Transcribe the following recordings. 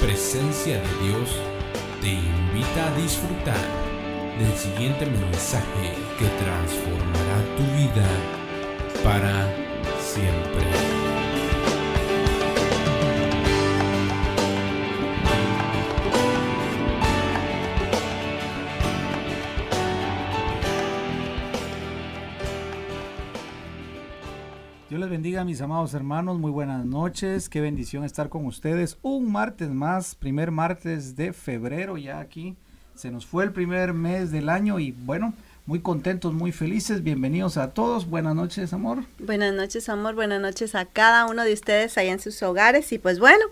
Presencia de Dios, te invita a disfrutar del siguiente mensaje que transformará tu vida para siempre. Bendiga, mis amados hermanos. Muy buenas noches. Qué bendición estar con ustedes. Un martes más, primer martes de febrero ya aquí. Se nos fue el primer mes del año y bueno, muy contentos, muy felices. Bienvenidos a todos. Buenas noches, amor. Buenas noches, amor. Buenas noches a cada uno de ustedes allá en sus hogares. Y pues bueno,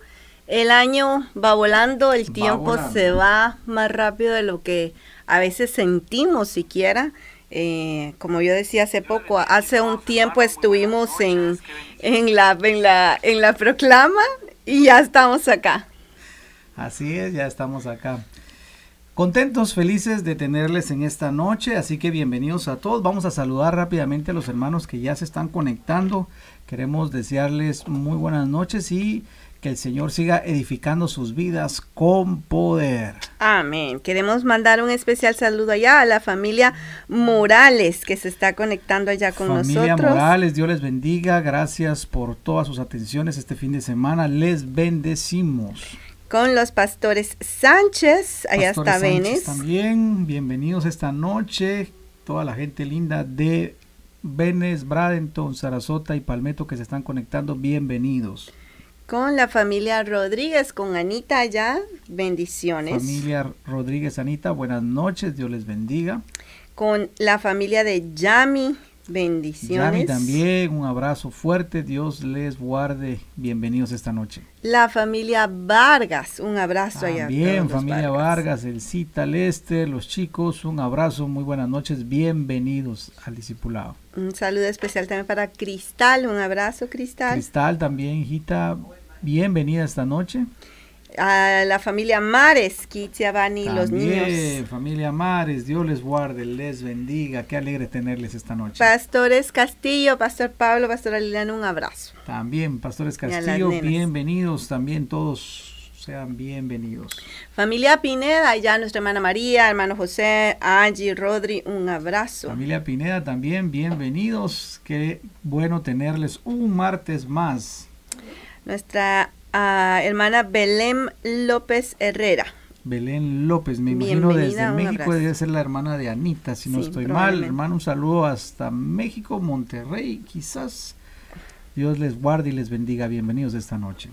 el año va volando, el tiempo se va más rápido de lo que a veces sentimos siquiera. Eh, como yo decía hace poco, hace un tiempo estuvimos en, en, la, en, la, en la proclama y ya estamos acá. Así es, ya estamos acá. Contentos, felices de tenerles en esta noche, así que bienvenidos a todos. Vamos a saludar rápidamente a los hermanos que ya se están conectando. Queremos desearles muy buenas noches y que el Señor siga edificando sus vidas con poder. Amén. Queremos mandar un especial saludo allá a la familia Morales que se está conectando allá con nosotros. Familia Morales, Dios les bendiga. Gracias por todas sus atenciones este fin de semana. Les bendecimos. Con los pastores Sánchez, allá está Venes. También, bienvenidos esta noche. Toda la gente linda de Venes, Bradenton, Sarasota y Palmetto que se están conectando, bienvenidos con la familia Rodríguez, con Anita allá. Bendiciones. Familia Rodríguez, Anita, buenas noches, Dios les bendiga. Con la familia de Yami, bendiciones. Yami también, un abrazo fuerte, Dios les guarde. Bienvenidos esta noche. La familia Vargas, un abrazo allá. Bien, familia Vargas. el Cita Lester, los chicos, un abrazo, muy buenas noches, bienvenidos al discipulado. Un saludo especial también para Cristal, un abrazo Cristal. Cristal también, hijita, bienvenida esta noche. A la familia Mares, Bani, los niños. familia Mares, Dios les guarde, les bendiga, qué alegre tenerles esta noche. Pastores Castillo, Pastor Pablo, Pastor Liliana, un abrazo. También, Pastores Castillo, bienvenidos, también todos sean bienvenidos. Familia Pineda, ya nuestra hermana María, hermano José, Angie, Rodri, un abrazo. Familia Pineda también, bienvenidos, qué bueno tenerles un martes más nuestra ah, hermana Belén López Herrera. Belén López, me imagino desde México debe ser la hermana de Anita, si no estoy mal. Hermano, un saludo hasta México, Monterrey, quizás. Dios les guarde y les bendiga. Bienvenidos esta noche.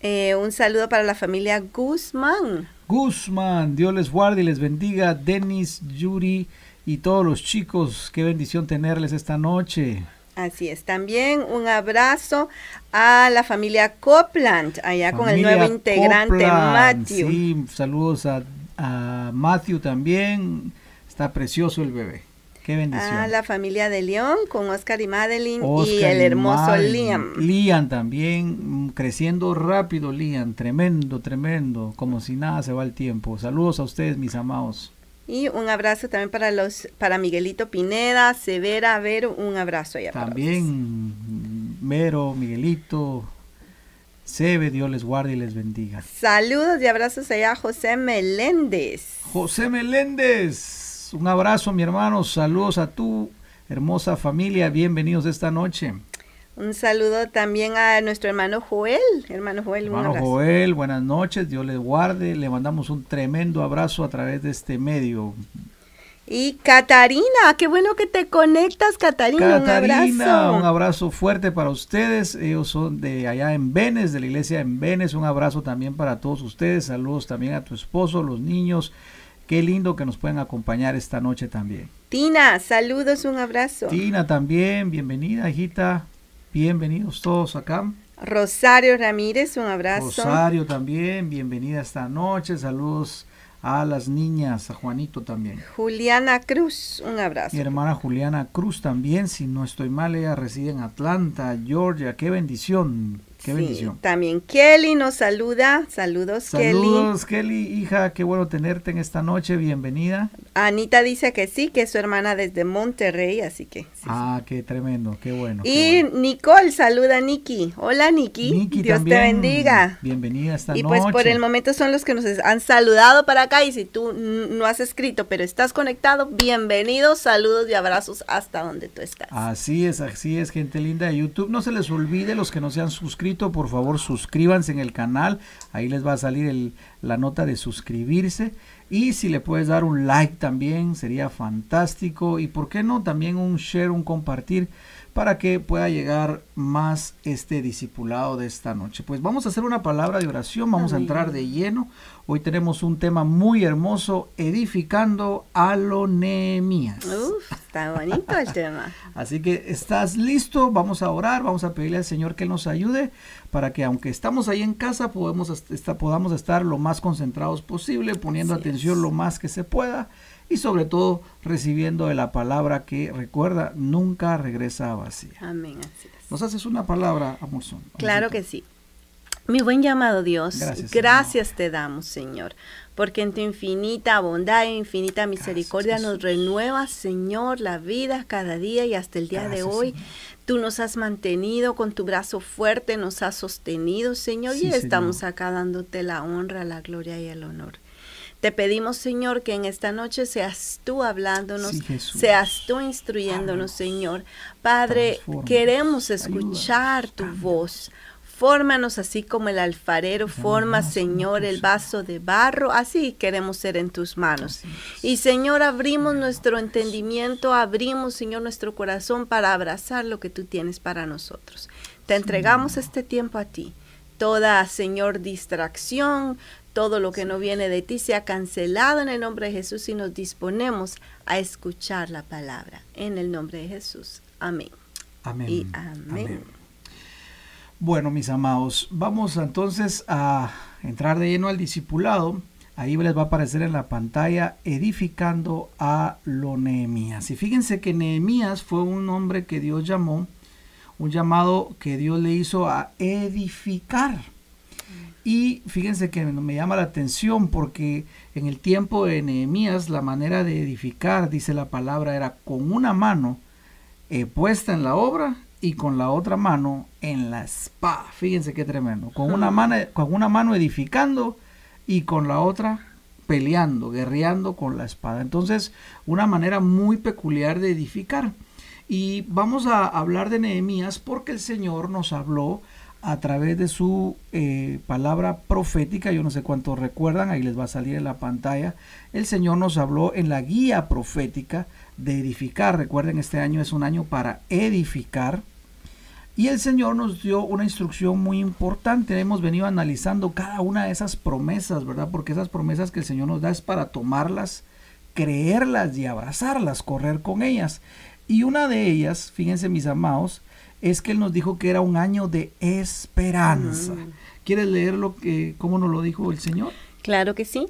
Eh, un saludo para la familia Guzmán. Guzmán, Dios les guarde y les bendiga. Denis, Yuri y todos los chicos, qué bendición tenerles esta noche. Así es. También un abrazo a la familia Copland, allá con el nuevo integrante Matthew. Sí, saludos a, Matthew también. Está precioso el bebé. Qué bendición. A la familia de León con Oscar y Madeline y el hermoso Liam. Liam también, mm, creciendo rápido Liam, tremendo, tremendo, como si nada se va el tiempo. Saludos a ustedes, mis amados. Y un abrazo también para los para Miguelito Pineda, Severa, Vero, un abrazo allá También Vero, Miguelito, Sebe, Dios les guarde y les bendiga. Saludos y abrazos allá a José Meléndez. José Meléndez, un abrazo mi hermano, saludos a tu hermosa familia, bienvenidos esta noche. Un saludo también a nuestro hermano Joel. Hermano Joel, hermano Joel, buenas noches, Dios les guarde. Le mandamos un tremendo abrazo a través de este medio. Y Catarina, qué bueno que te conectas, Catarina. Catarina, un abrazo. fuerte para ustedes. Ellos son de allá en Venes, de la iglesia en Venes. Un abrazo también para todos ustedes. Saludos también a tu esposo, los niños. Qué lindo que nos pueden acompañar esta noche también. Tina, saludos, un abrazo. Tina también, bienvenida, hijita. Bienvenidos todos acá. Rosario Ramírez, un abrazo. Rosario también, bienvenida esta noche. Saludos a las niñas, a Juanito también. Juliana Cruz, un abrazo. Mi hermana Juliana Cruz también, si no estoy mal, ella reside en Atlanta, Georgia. Qué bendición. Qué bendición. También Kelly nos saluda. Saludos, Kelly. Saludos, Kelly, hija. Qué bueno tenerte en esta noche. Bienvenida. Anita dice que sí, que es su hermana desde Monterrey, así que. ah, qué tremendo, qué bueno. Y Nicole saluda a Nikki. Hola, Nikki. Dios te bendiga. Bienvenida esta noche. Y pues por el momento son los que nos han saludado para acá. Y si tú no has escrito, pero estás conectado, bienvenidos, saludos y abrazos hasta donde tú estás. Así es, así es, gente linda de YouTube. No se les olvide los que no se han suscrito por favor suscríbanse en el canal. Ahí les va a salir la nota de suscribirse. Y si le puedes dar un like también, sería fantástico. Y por qué no, también un share, un compartir para que pueda llegar más este discipulado de esta noche. Pues vamos a hacer una palabra de oración, vamos a entrar de lleno. Hoy tenemos un tema muy hermoso, edificando a lo Uf, está bonito el tema. Así que estás listo, vamos a orar, vamos a pedirle al Señor que nos ayude para que aunque estamos ahí en casa podemos podamos estar lo más concentrados posible, poniendo atención lo más que se pueda y sobre todo recibiendo de la palabra que recuerda nunca regresa vacía. Amén, así es. ¿Nos haces una palabra, Amorson? Claro que sí. Mi buen llamado Dios, gracias, te damos, Señor, porque en tu infinita bondad e infinita misericordia nos renuevas, Señor, la vida cada día y hasta el día de hoy. Tú nos has mantenido con tu brazo fuerte, nos has sostenido, Señor, y estamos acá dándote la honra, la gloria y el honor. Te pedimos, Señor, que en esta noche seas tú hablándonos, seas tú instruyéndonos, Señor. Padre, queremos escuchar tu voz. Fórmanos así como el alfarero forma, Señor, el vaso de barro, así queremos ser en tus manos. Y Señor, abrimos nuestro entendimiento, abrimos, Señor, nuestro corazón para abrazar lo que tú tienes para nosotros. Te entregamos este tiempo a ti. Toda, Señor, distracción, todo lo que no viene de ti sea cancelado en el nombre de Jesús y nos disponemos a escuchar la palabra. En el nombre de Jesús. Amén. Amén. Y amén. Bueno, mis amados, vamos entonces a entrar de lleno al discipulado. Ahí les va a aparecer en la pantalla edificando a lo Nehemías. Y fíjense que Nehemías fue un hombre que Dios llamó, un llamado que Dios le hizo a edificar. Y fíjense que me llama la atención porque en el tiempo de Nehemías la manera de edificar, dice la palabra, era con una mano eh, puesta en la obra y con la otra mano en la espada. Fíjense qué tremendo. Con una mano, con una mano edificando y con la otra peleando, guerreando con la espada. Entonces, una manera muy peculiar de edificar. Y vamos a hablar de Nehemías porque el Señor nos habló a través de su eh, palabra profética, yo no sé cuántos recuerdan, ahí les va a salir en la pantalla, el Señor nos habló en la guía profética de edificar, recuerden este año es un año para edificar, y el Señor nos dio una instrucción muy importante, hemos venido analizando cada una de esas promesas, ¿verdad? Porque esas promesas que el Señor nos da es para tomarlas, creerlas y abrazarlas, correr con ellas. Y una de ellas, fíjense mis amados, es que Él nos dijo que era un año de esperanza. Mm. ¿Quieres leer lo que, cómo nos lo dijo el Señor? Claro que sí.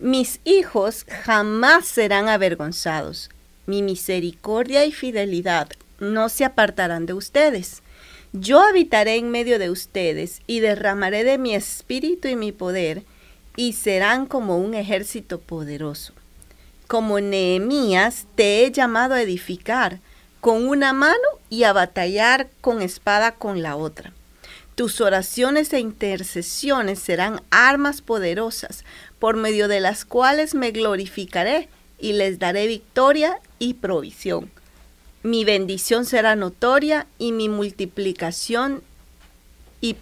Mis hijos jamás serán avergonzados. Mi misericordia y fidelidad no se apartarán de ustedes. Yo habitaré en medio de ustedes y derramaré de mi espíritu y mi poder, y serán como un ejército poderoso. Como Nehemías te he llamado a edificar, con una mano y a batallar con espada con la otra. Tus oraciones e intercesiones serán armas poderosas por medio de las cuales me glorificaré y les daré victoria y provisión. Mi bendición será notoria y mi multiplicación y,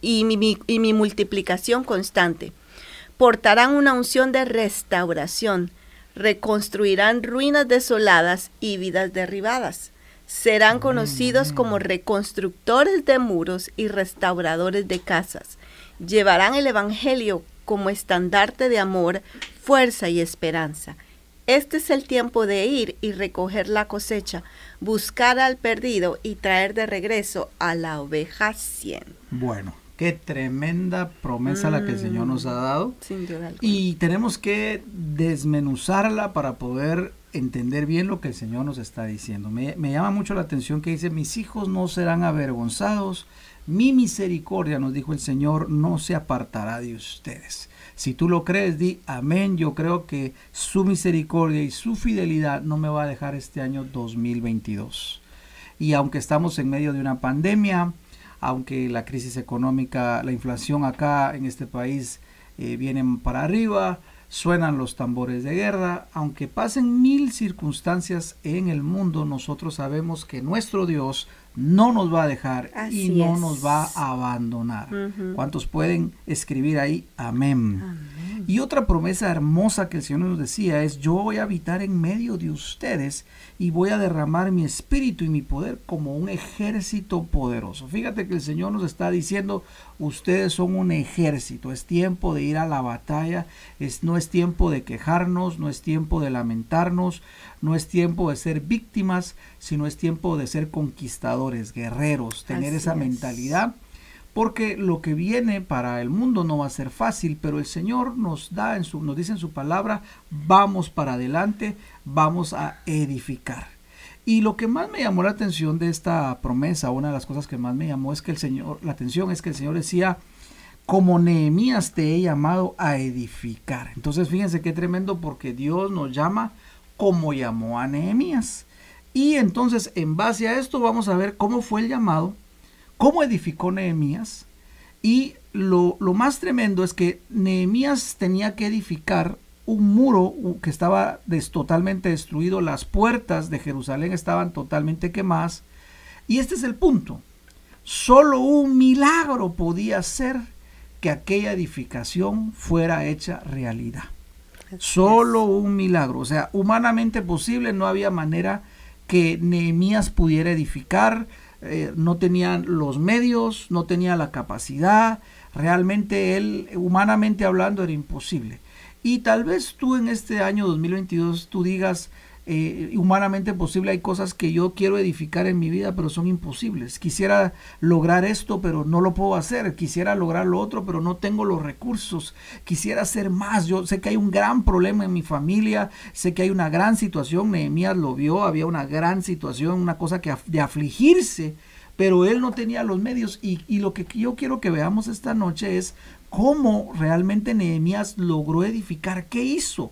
y, mi, y mi multiplicación constante. Portarán una unción de restauración reconstruirán ruinas desoladas y vidas derribadas. Serán conocidos como reconstructores de muros y restauradores de casas. Llevarán el Evangelio como estandarte de amor, fuerza y esperanza. Este es el tiempo de ir y recoger la cosecha, buscar al perdido y traer de regreso a la oveja cien. Bueno, Qué tremenda promesa la que el Señor nos ha dado. Sin duda y tenemos que desmenuzarla para poder entender bien lo que el Señor nos está diciendo. Me, llama mucho la atención que dice, mis hijos no serán avergonzados, Mi misericordia, nos dijo el Señor, no se apartará de ustedes. Si tú lo crees, di amén. Yo creo que su misericordia y su fidelidad no me va a dejar este año 2022. Y aunque estamos en medio de una pandemia, aunque la crisis económica, la inflación acá en este país eh, vienen para arriba, suenan los tambores de guerra, aunque pasen mil circunstancias en el mundo, nosotros sabemos que nuestro Dios no nos va a dejar y no nos va a abandonar. ¿Cuántos pueden escribir ahí? Amén. Y otra promesa hermosa que el Señor nos decía es, yo voy a habitar en medio de ustedes y voy a derramar mi espíritu y mi poder como un ejército poderoso. Fíjate que el Señor nos está diciendo, ustedes son un ejército, es tiempo de ir a la batalla, es, no es tiempo de quejarnos, no es tiempo de lamentarnos, no es tiempo de ser víctimas, sino es tiempo de ser conquistadores, guerreros, tener esa mentalidad porque lo que viene para el mundo no va a ser fácil, pero el Señor nos da en su nos dice en su palabra, vamos para adelante, vamos a edificar. Y lo que más me llamó la atención de esta promesa, una de las cosas que más me llamó es que el Señor, la atención es que el Señor decía, como Nehemías te he llamado a edificar. Entonces fíjense qué tremendo porque Dios nos llama como llamó a Nehemías. Y entonces en base a esto vamos a ver cómo fue el llamado cómo edificó Nehemías. Y lo, más tremendo es que Nehemías tenía que edificar un muro que estaba totalmente destruido, las puertas de Jerusalén estaban totalmente quemadas. Y este es el punto. Solo un milagro podía hacer que aquella edificación fuera hecha realidad. Solo un milagro. O sea, humanamente posible, no había manera que Nehemías pudiera edificar eh, no tenía los medios, no tenía la capacidad, realmente él, humanamente hablando, era imposible. Y tal vez tú en este año 2022 tú digas, eh, humanamente posible. Hay cosas que yo quiero edificar en mi vida, pero son imposibles. Quisiera lograr esto, pero no lo puedo hacer. Quisiera lograr lo otro, pero no tengo los recursos. Quisiera hacer más. Yo sé que hay un gran problema en mi familia. Sé que hay una gran situación. Nehemías lo vio. Había una gran situación, una cosa que de afligirse. Pero él no tenía los medios. Y, y lo que yo quiero que veamos esta noche es cómo realmente Nehemías logró edificar. ¿Qué hizo?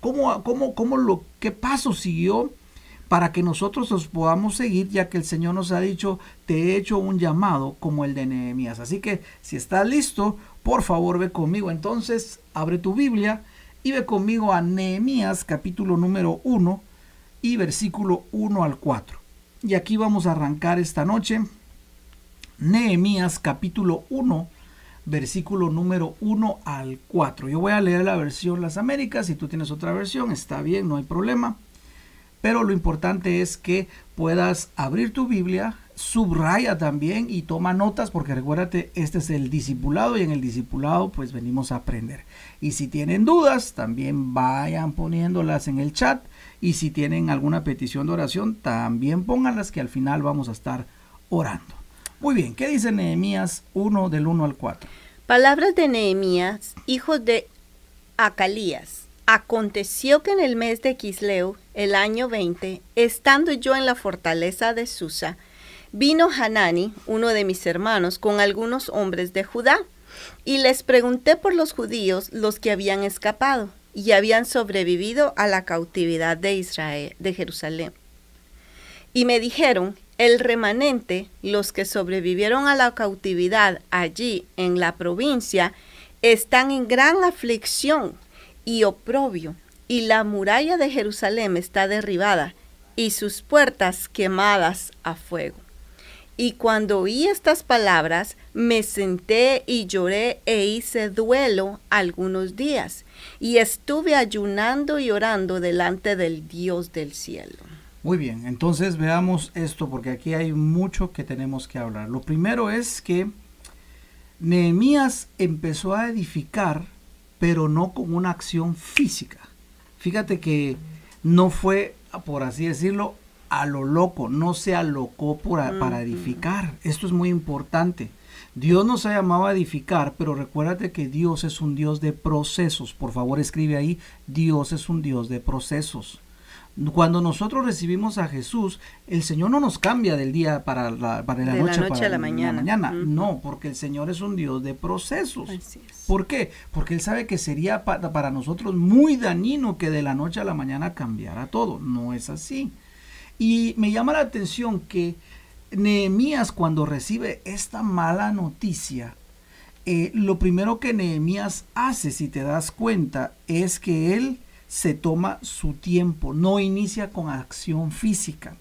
¿Cómo, cómo, cómo lo, qué paso siguió para que nosotros los podamos seguir, ya que el Señor nos ha dicho, te he hecho un llamado como el de Nehemías. Así que si estás listo, por favor ve conmigo. Entonces, abre tu Biblia y ve conmigo a Nehemías capítulo número 1 y versículo 1 al 4. Y aquí vamos a arrancar esta noche. Nehemías capítulo 1 versículo número 1 al 4. Yo voy a leer la versión Las Américas, si tú tienes otra versión, está bien, no hay problema. Pero lo importante es que puedas abrir tu Biblia, subraya también y toma notas porque recuérdate, este es el discipulado y en el discipulado pues venimos a aprender. Y si tienen dudas, también vayan poniéndolas en el chat y si tienen alguna petición de oración, también pónganlas que al final vamos a estar orando. Muy bien, ¿qué dice Nehemías 1 del 1 al 4? Palabras de Nehemías, hijo de Acalías. Aconteció que en el mes de Quisleu, el año 20, estando yo en la fortaleza de Susa, vino Hanani, uno de mis hermanos, con algunos hombres de Judá, y les pregunté por los judíos, los que habían escapado y habían sobrevivido a la cautividad de Israel, de Jerusalén. Y me dijeron, el remanente, los que sobrevivieron a la cautividad allí en la provincia, están en gran aflicción y oprobio, y la muralla de Jerusalén está derribada y sus puertas quemadas a fuego. Y cuando oí estas palabras, me senté y lloré e hice duelo algunos días, y estuve ayunando y orando delante del Dios del cielo. Muy bien, entonces veamos esto porque aquí hay mucho que tenemos que hablar. Lo primero es que Nehemías empezó a edificar, pero no con una acción física. Fíjate que no fue, por así decirlo, a lo loco, no se alocó para edificar. Esto es muy importante. Dios nos ha llamado a edificar, pero recuérdate que Dios es un Dios de procesos. Por favor, escribe ahí, Dios es un Dios de procesos. Cuando nosotros recibimos a Jesús, el Señor no nos cambia del día para la, para la noche, para a la mañana. No, porque el Señor es un Dios de procesos. ¿Por qué? Porque Él sabe que sería para, para nosotros muy dañino que de la noche a la mañana cambiara todo. No es así. Y me llama la atención que Nehemías cuando recibe esta mala noticia, eh, lo primero que Nehemías hace, si te das cuenta, es que él se toma su tiempo, no inicia con acción física.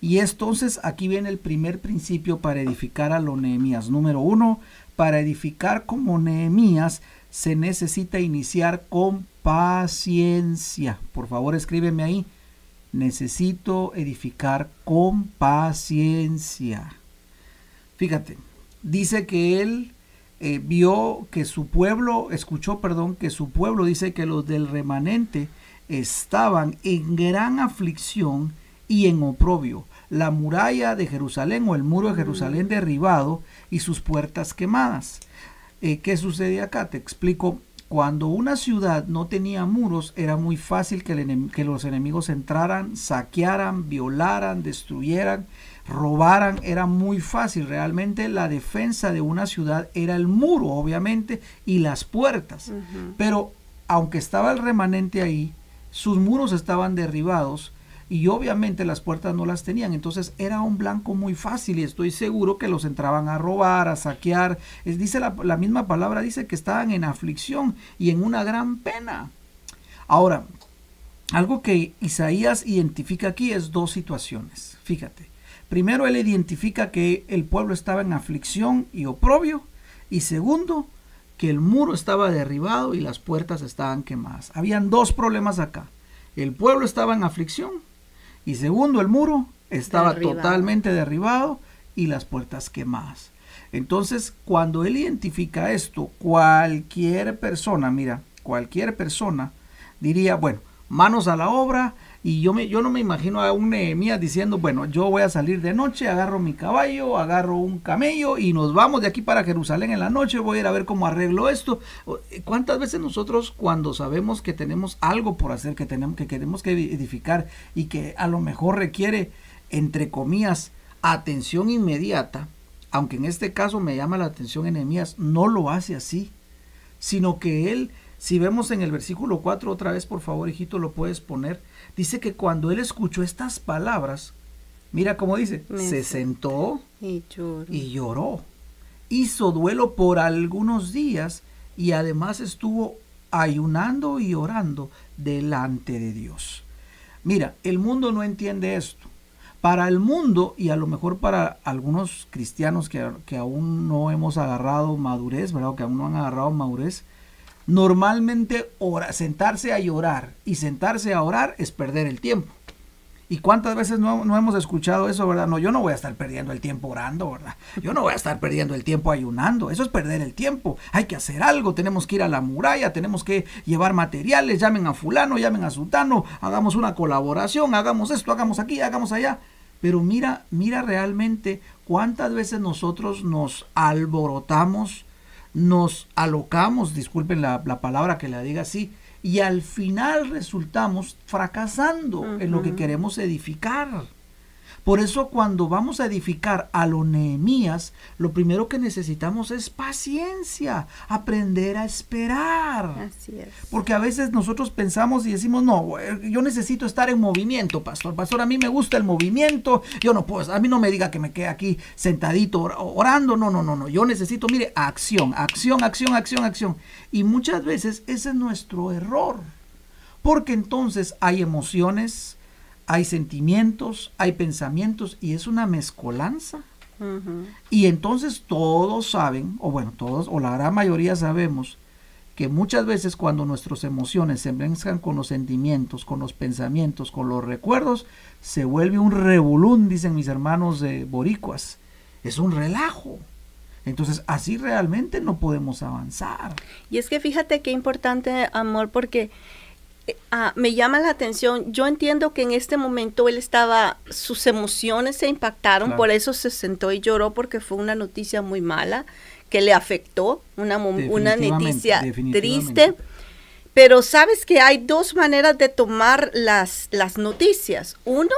Y entonces aquí viene el primer principio para edificar a los Nehemías. Número uno, para edificar como Nehemías se necesita iniciar con paciencia. Por favor, escríbeme ahí. Necesito edificar con paciencia. Fíjate, dice que él eh, vio que su pueblo, escuchó, perdón, que su pueblo dice que los del remanente estaban en gran aflicción y en oprobio. La muralla de Jerusalén o el muro de Jerusalén mm. derribado y sus puertas quemadas. Eh, ¿Qué sucede acá? Te explico. Cuando una ciudad no tenía muros, era muy fácil que, que los enemigos entraran, saquearan, violaran, destruyeran robaran era muy fácil. Realmente la defensa de una ciudad era el muro, obviamente, y las puertas. Pero aunque estaba el remanente ahí, sus muros estaban derribados y obviamente las puertas no las tenían. Entonces era un blanco muy fácil y estoy seguro que los entraban a robar, a saquear. Es, dice la, la misma palabra, dice que estaban en aflicción y en una gran pena. Ahora, algo que Isaías identifica aquí es dos situaciones. Fíjate. Primero, él identifica que el pueblo estaba en aflicción y oprobio. Y segundo, que el muro estaba derribado y las puertas estaban quemadas. Habían dos problemas acá. El pueblo estaba en aflicción y segundo, el muro estaba totalmente derribado y las puertas quemadas. Entonces, cuando él identifica esto, cualquier persona, mira, cualquier persona diría, bueno, manos a la obra, y yo, me, yo no me imagino a un Nehemías diciendo, bueno, yo voy a salir de noche, agarro mi caballo, agarro un camello y nos vamos de aquí para Jerusalén en la noche, voy a ir a ver cómo arreglo esto. Eh, ¿Cuántas veces nosotros cuando sabemos que tenemos algo por hacer, que, tenemos, que queremos que edificar y que a lo mejor requiere, entre comillas, atención inmediata, aunque en este caso me llama la atención Nehemías, no lo hace así, sino que él, si vemos en el versículo 4 otra vez, por favor, hijito, lo puedes poner, dice que cuando él escuchó estas palabras, mira cómo dice, se sentó y lloró. y lloró. Hizo duelo por algunos días y además estuvo ayunando y orando delante de Dios. Mira, el mundo no entiende esto. Para el mundo y a lo mejor para algunos cristianos que, que aún no hemos agarrado madurez, ¿verdad? Que aún no han agarrado madurez, Normalmente sentarse a llorar y sentarse a orar es perder el tiempo. ¿Y cuántas veces no, hemos escuchado eso, verdad? No, yo no voy a estar perdiendo el tiempo orando, ¿verdad? Yo no voy a estar perdiendo el tiempo ayunando. Eso es perder el tiempo. Hay que hacer algo. Tenemos que ir a la muralla, tenemos que llevar materiales. Llamen a fulano, llamen a sultano, hagamos una colaboración, hagamos esto, hagamos aquí, hagamos allá. Pero mira, mira realmente cuántas veces nosotros nos alborotamos nos alocamos, disculpen la, palabra que la diga así, y al final resultamos fracasando en lo que queremos edificar. Por eso cuando vamos a edificar a los Nehemías, lo primero que necesitamos es paciencia, aprender a esperar. Así es. Porque a veces nosotros pensamos y decimos, no, yo necesito estar en movimiento, pastor. Pastor, a mí me gusta el movimiento, yo no puedo, a mí no me diga que me quede aquí sentadito orando, no, no, no, no, yo necesito, mire, acción, acción, acción, acción, acción. Y muchas veces ese es nuestro error. Porque entonces hay emociones, hay sentimientos, hay pensamientos y es una mezcolanza. Y entonces todos saben, o bueno, todos, o la gran mayoría sabemos, que muchas veces cuando nuestras emociones se mezclan con los sentimientos, con los pensamientos, con los recuerdos, se vuelve un revolún, dicen mis hermanos de boricuas. Es un relajo. Entonces así realmente no podemos avanzar. Y es que fíjate qué importante, amor, porque Ah, me llama la atención. Yo entiendo que en este momento él estaba, sus emociones se impactaron, por eso se sentó y lloró porque fue una noticia muy mala que le afectó, una, una noticia triste. Pero sabes que hay dos maneras de tomar las, las noticias. Uno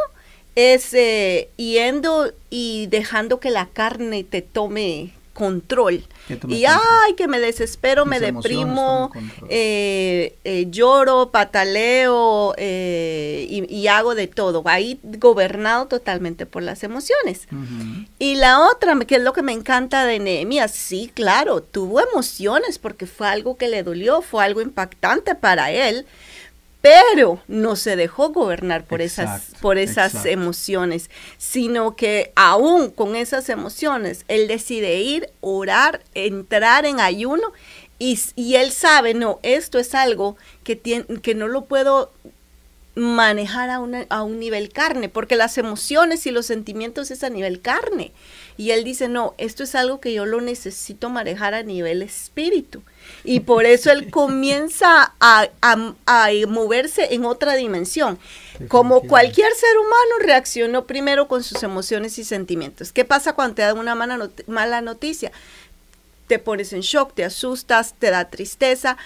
es eh, yendo y dejando que la carne te tome control. Y ay, que me desespero, me deprimo, eh, eh, lloro, pataleo y, y, hago de todo. Ahí gobernado totalmente por las emociones. Y la otra, que es lo que me encanta de Nehemías, sí, claro, tuvo emociones porque fue algo que le dolió, fue algo impactante para él pero no se dejó gobernar por esas, por esas emociones, sino que aún con esas emociones, él decide ir, orar, entrar en ayuno y, y él sabe, no, esto es algo que, tiene, que no lo puedo manejar a, a un nivel carne, porque las emociones y los sentimientos es a nivel carne. Y él dice, no, esto es algo que yo lo necesito manejar a nivel espíritu. Y por eso él comienza a, moverse en otra dimensión. Como cualquier ser humano reaccionó primero con sus emociones y sentimientos. ¿Qué pasa cuando te dan una mala noticia? Te pones en shock, te asustas, te da tristeza.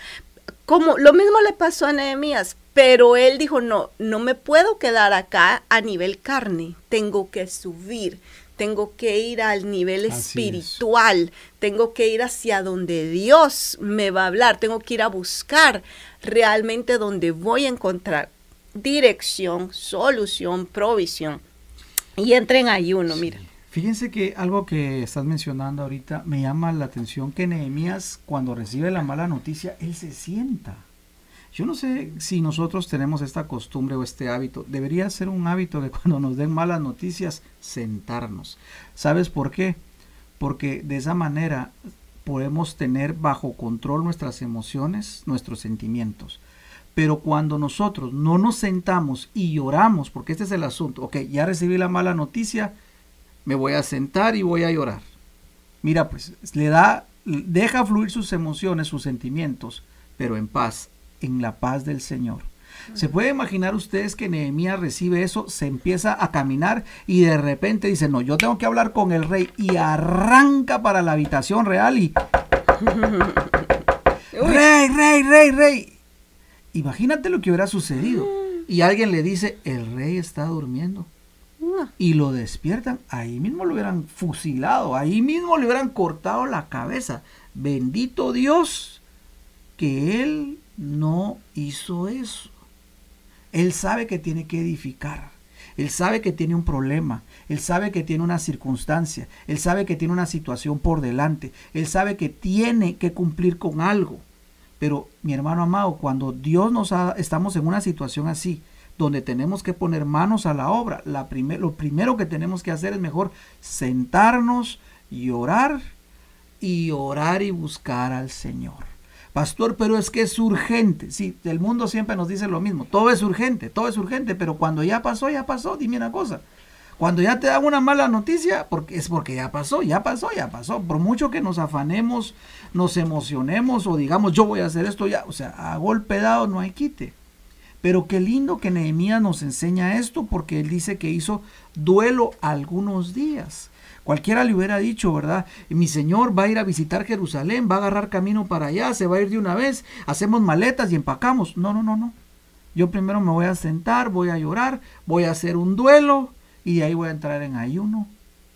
Como lo mismo le pasó a Nehemías, pero él dijo, no, no me puedo quedar acá a nivel carne, tengo que subir, tengo que ir al nivel espiritual, tengo que ir hacia donde Dios me va a hablar, tengo que ir a buscar realmente donde voy a encontrar dirección, solución, provisión. Y entra en ayuno, mira. Fíjense que algo que estás mencionando ahorita me llama la atención que Nehemías cuando recibe la mala noticia, él se sienta. Yo no sé si nosotros tenemos esta costumbre o este hábito. Debería ser un hábito de cuando nos den malas noticias, sentarnos. ¿Sabes por qué? Porque de esa manera podemos tener bajo control nuestras emociones, nuestros sentimientos. Pero cuando nosotros no nos sentamos y lloramos, porque este es el asunto, ok, ya recibí la mala noticia, me voy a sentar y voy a llorar. Mira, pues le da, deja fluir sus emociones, sus sentimientos, pero en paz en la paz del Señor. ¿Se puede imaginar ustedes que Nehemías recibe eso, se empieza a caminar y de repente dice, no, yo tengo que hablar con el rey y arranca para la habitación real y... rey, rey, rey, rey. Imagínate lo que hubiera sucedido. Y alguien le dice, el rey está durmiendo. Y lo despiertan, ahí mismo lo hubieran fusilado, ahí mismo le hubieran cortado la cabeza. Bendito Dios que él no hizo eso. Él sabe que tiene que edificar. Él sabe que tiene un problema. Él sabe que tiene una circunstancia. Él sabe que tiene una situación por delante. Él sabe que tiene que cumplir con algo. Pero mi hermano amado, cuando Dios nos ha, estamos en una situación así, donde tenemos que poner manos a la obra, lo primero que tenemos que hacer es mejor sentarnos y orar y orar y buscar al Señor. Pastor, pero es que es urgente. Sí, el mundo siempre nos dice lo mismo. Todo es urgente, todo es urgente, pero cuando ya pasó, ya pasó. Dime una cosa. Cuando ya te dan una mala noticia, porque es porque ya pasó, ya pasó, ya pasó. Por mucho que nos afanemos, nos emocionemos o digamos yo voy a hacer esto ya, o sea, a golpe dado no hay quite. Pero qué lindo que Nehemías nos enseña esto porque él dice que hizo duelo algunos días. Cualquiera le hubiera dicho, ¿verdad? Mi Señor va a ir a visitar Jerusalén, va a agarrar camino para allá, se va a ir de una vez, hacemos maletas y empacamos. No, no, no, no. Yo primero me voy a sentar, voy a llorar, voy a hacer un duelo y de ahí voy a entrar en ayuno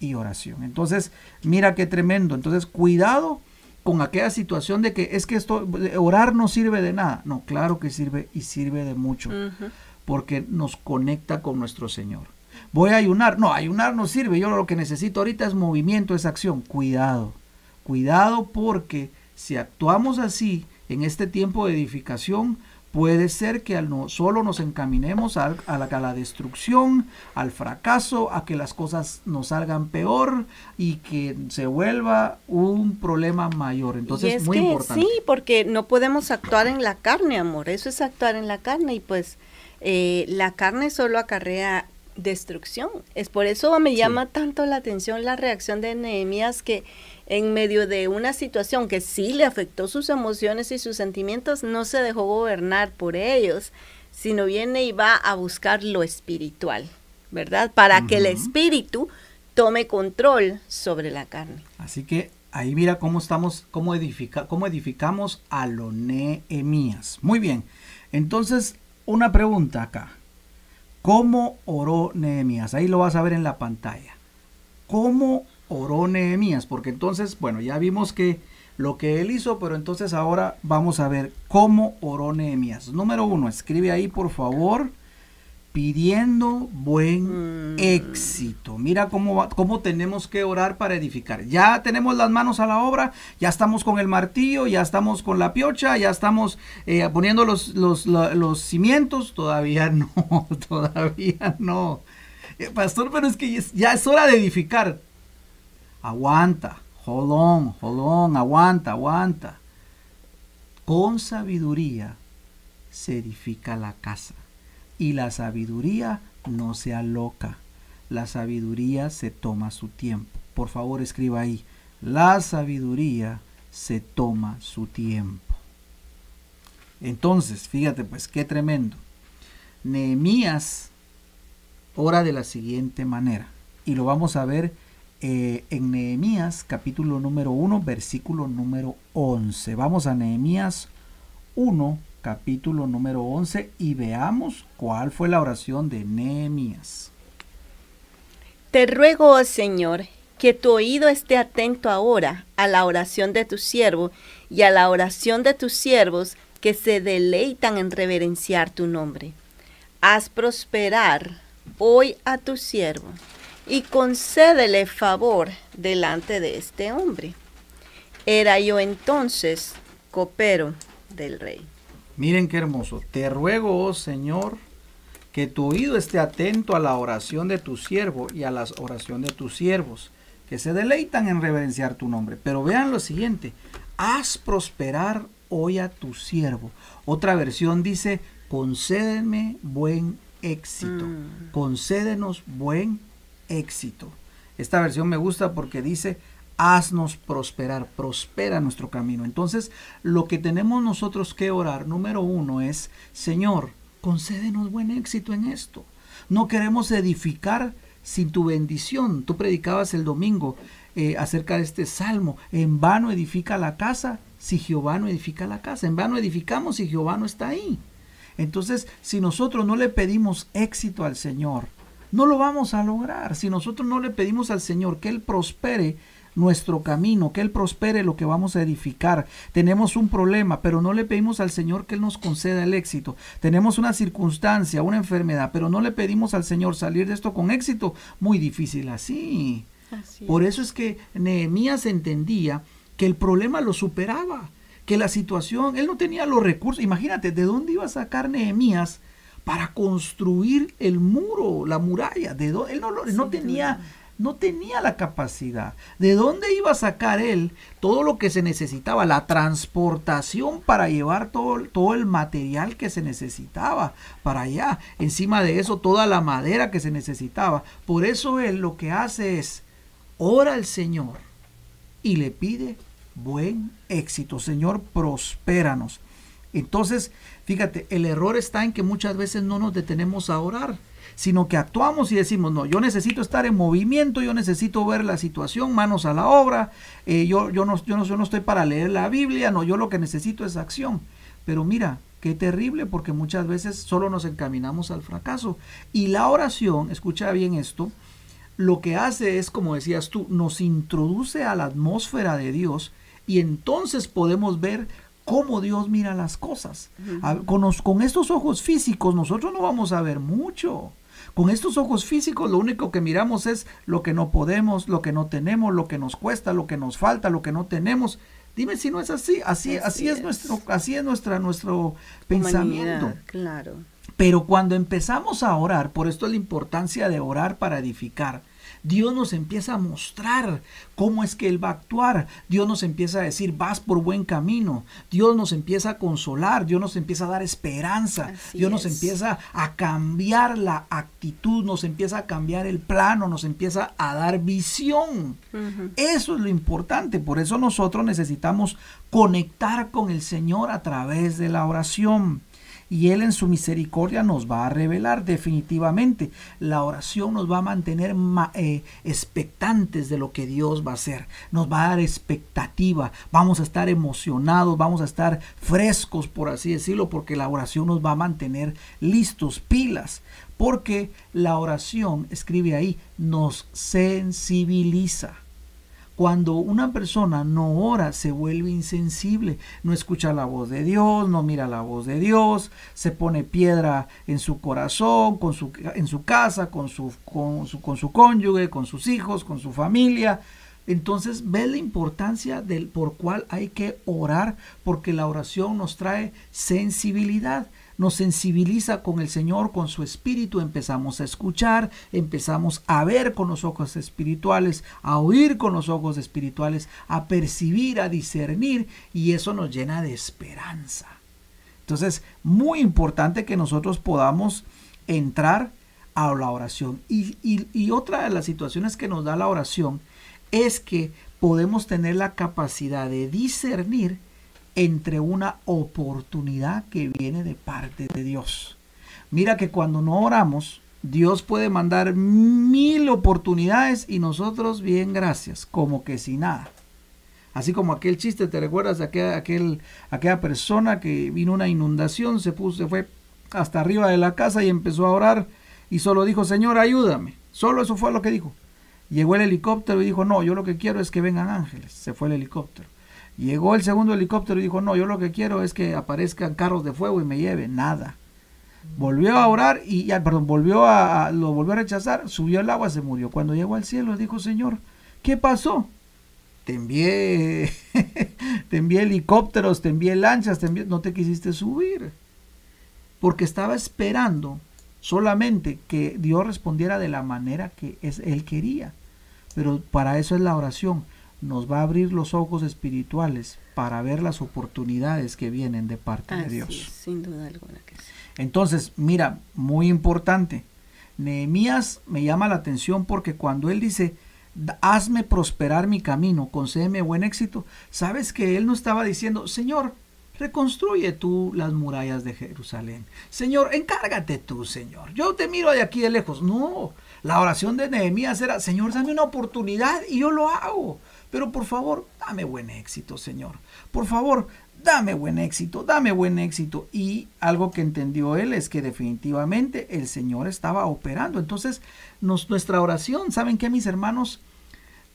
y oración. Entonces, mira qué tremendo. Entonces, cuidado con aquella situación de que es que esto, orar no sirve de nada. No, claro que sirve y sirve de mucho, porque nos conecta con nuestro Señor voy a ayunar. No, ayunar no sirve. Yo lo que necesito ahorita es movimiento, es acción. Cuidado, cuidado porque si actuamos así en este tiempo de edificación, puede ser que al no, solo nos encaminemos a, la, a, la, destrucción, al fracaso, a que las cosas nos salgan peor y que se vuelva un problema mayor. Entonces, es muy importante. Sí, porque no podemos actuar en la carne, amor. Eso es actuar en la carne y pues eh, la carne solo acarrea destrucción. Es por eso me llama tanto la atención la reacción de Nehemías que en medio de una situación que sí le afectó sus emociones y sus sentimientos, no se dejó gobernar por ellos, sino viene y va a buscar lo espiritual, ¿verdad? Para que el espíritu tome control sobre la carne. Así que Ahí mira cómo estamos, cómo, edifica, cómo edificamos a lo Nehemías. Muy bien. Entonces, una pregunta acá. ¿Cómo oró Nehemías? Ahí lo vas a ver en la pantalla. ¿Cómo oró Nehemías? Porque entonces, bueno, ya vimos que lo que él hizo, pero entonces ahora vamos a ver cómo oró Nehemías. Número uno, escribe ahí por favor pidiendo buen mm. éxito. Mira cómo, cómo tenemos que orar para edificar. Ya tenemos las manos a la obra, ya estamos con el martillo, ya estamos con la piocha, ya estamos eh, poniendo los, los, cimientos. Todavía no, todavía no. Eh, pastor, pero es que ya es hora de edificar. Aguanta, jodón, jodón, aguanta, aguanta. Con sabiduría se edifica la casa y la sabiduría no sea loca. La sabiduría se toma su tiempo. Por favor, escriba ahí. La sabiduría se toma su tiempo. Entonces, fíjate pues, qué tremendo. Nehemías ora de la siguiente manera. Y lo vamos a ver eh, en Nehemías capítulo número 1, versículo número 11. Vamos a Nehemías 1, capítulo número 11 y veamos cuál fue la oración de Nehemías. Te ruego, oh Señor, que tu oído esté atento ahora a la oración de tu siervo y a la oración de tus siervos que se deleitan en reverenciar tu nombre. Haz prosperar hoy a tu siervo y concédele favor delante de este hombre. Era yo entonces copero del rey. Miren qué hermoso. Te ruego, oh Señor, que tu oído esté atento a la oración de tu siervo y a la oración de tus siervos, que se deleitan en reverenciar tu nombre. Pero vean lo siguiente, haz prosperar hoy a tu siervo. Otra versión dice, concédeme buen éxito. Mm. Concédenos buen éxito. Esta versión me gusta porque dice, haznos prosperar, prospera nuestro camino. Entonces, lo que tenemos nosotros que orar, número uno, es, Señor, concédenos buen éxito en esto. No queremos edificar sin tu bendición. Tú predicabas el domingo eh, acerca de este salmo. En vano edifica la casa si Jehová no edifica la casa. En vano edificamos si Jehová no está ahí. Entonces, si nosotros no le pedimos éxito al Señor, no lo vamos a lograr. Si nosotros no le pedimos al Señor que Él prospere nuestro camino, que Él prospere lo que vamos a edificar. Tenemos un problema, pero no le pedimos al Señor que Él nos conceda el éxito. Tenemos una circunstancia, una enfermedad, pero no le pedimos al Señor salir de esto con éxito. Muy difícil así. Por eso es que Nehemías entendía que el problema lo superaba, que la situación, él no tenía los recursos. Imagínate, ¿de dónde iba a sacar Nehemías? para construir el muro, la muralla. De él no, no tenía no tenía la capacidad. ¿De dónde iba a sacar él todo lo que se necesitaba? La transportación para llevar todo, todo el material que se necesitaba para allá. Encima de eso, toda la madera que se necesitaba. Por eso él lo que hace es, ora al Señor y le pide buen éxito. Señor, prospéranos. Entonces, fíjate, el error está en que muchas veces no nos detenemos a orar sino que actuamos y decimos, no, yo necesito estar en movimiento, yo necesito ver la situación, manos a la obra, eh, yo, yo, no, yo, no, yo no estoy para leer la Biblia, no, yo lo que necesito es acción. Pero mira, qué terrible porque muchas veces solo nos encaminamos al fracaso. Y la oración, escucha bien esto, lo que hace es, como decías tú, nos introduce a la atmósfera de Dios y entonces podemos ver cómo Dios mira las cosas. con, con, estos ojos físicos nosotros no vamos a ver mucho. Con estos ojos físicos lo único que miramos es lo que no podemos, lo que no tenemos, lo que nos cuesta, lo que nos falta, lo que no tenemos. Dime si no es así. Así, así, es. nuestro, así es nuestra, nuestro pensamiento. Claro. Pero cuando empezamos a orar, por esto es la importancia de orar para edificar. Dios nos empieza a mostrar cómo es que Él va a actuar. Dios nos empieza a decir, vas por buen camino. Dios nos empieza a consolar. Dios nos empieza a dar esperanza. Dios nos empieza a cambiar la actitud, nos empieza a cambiar el plano, nos empieza a dar visión. Eso es lo importante. Por eso nosotros necesitamos conectar con el Señor a través de la oración. Y Él en su misericordia nos va a revelar definitivamente. La oración nos va a mantener eh, expectantes de lo que Dios va a hacer. Nos va a dar expectativa. Vamos a estar emocionados, vamos a estar frescos, por así decirlo, porque la oración nos va a mantener listos, pilas. Porque la oración, escribe ahí, nos sensibiliza. Cuando una persona no ora, se vuelve insensible, no escucha la voz de Dios, no mira la voz de Dios, se pone piedra en su corazón, en su casa, con su, con, su, con su cónyuge, con sus hijos, con su familia. Entonces ve la importancia del por cual hay que orar, porque la oración nos trae sensibilidad nos sensibiliza con el Señor, con su espíritu, empezamos a escuchar, empezamos a ver con los ojos espirituales, a oír con los ojos espirituales, a percibir, a discernir, y eso nos llena de esperanza. Entonces, muy importante que nosotros podamos entrar a la oración. Y, y, otra de las situaciones que nos da la oración es que podemos tener la capacidad de discernir entre una oportunidad que viene de parte de Dios. Mira que cuando no oramos, Dios puede mandar mil oportunidades y nosotros bien gracias, como que sin nada. Así como aquel chiste, ¿te recuerdas de aquel, aquel, aquella persona que vino una inundación, se puso, se fue hasta arriba de la casa y empezó a orar y solo dijo, Señor, ayúdame. Solo eso fue lo que dijo. Llegó el helicóptero y dijo, no, yo lo que quiero es que vengan ángeles. Se fue el helicóptero. Llegó el segundo helicóptero y dijo, no, yo lo que quiero es que aparezcan carros de fuego y me lleven. Nada. Volvió a orar y, ya, perdón, volvió a, lo volvió a rechazar, subió el agua, se murió. Cuando llegó al cielo dijo, Señor, ¿qué pasó? Te envié, te envié helicópteros, te envié lanchas, te envié, no te quisiste subir. Porque estaba esperando solamente que Dios respondiera de la manera que es, Él quería. Pero para eso es la oración nos va a abrir los ojos espirituales para ver las oportunidades que vienen de parte de Dios. sin duda alguna que sí. Entonces, mira, muy importante. Nehemías me llama la atención porque cuando él dice, hazme prosperar mi camino, concédeme buen éxito, sabes que él no estaba diciendo, Señor, reconstruye tú las murallas de Jerusalén. Señor, encárgate tú, Señor. Yo te miro de aquí de lejos. No, la oración de Nehemías era, Señor, dame una oportunidad y yo lo hago. Pero por favor, dame buen éxito, Señor. Por favor, dame buen éxito, dame buen éxito. Y algo que entendió él es que definitivamente el Señor estaba operando. Entonces, nuestra oración, ¿saben qué, mis hermanos?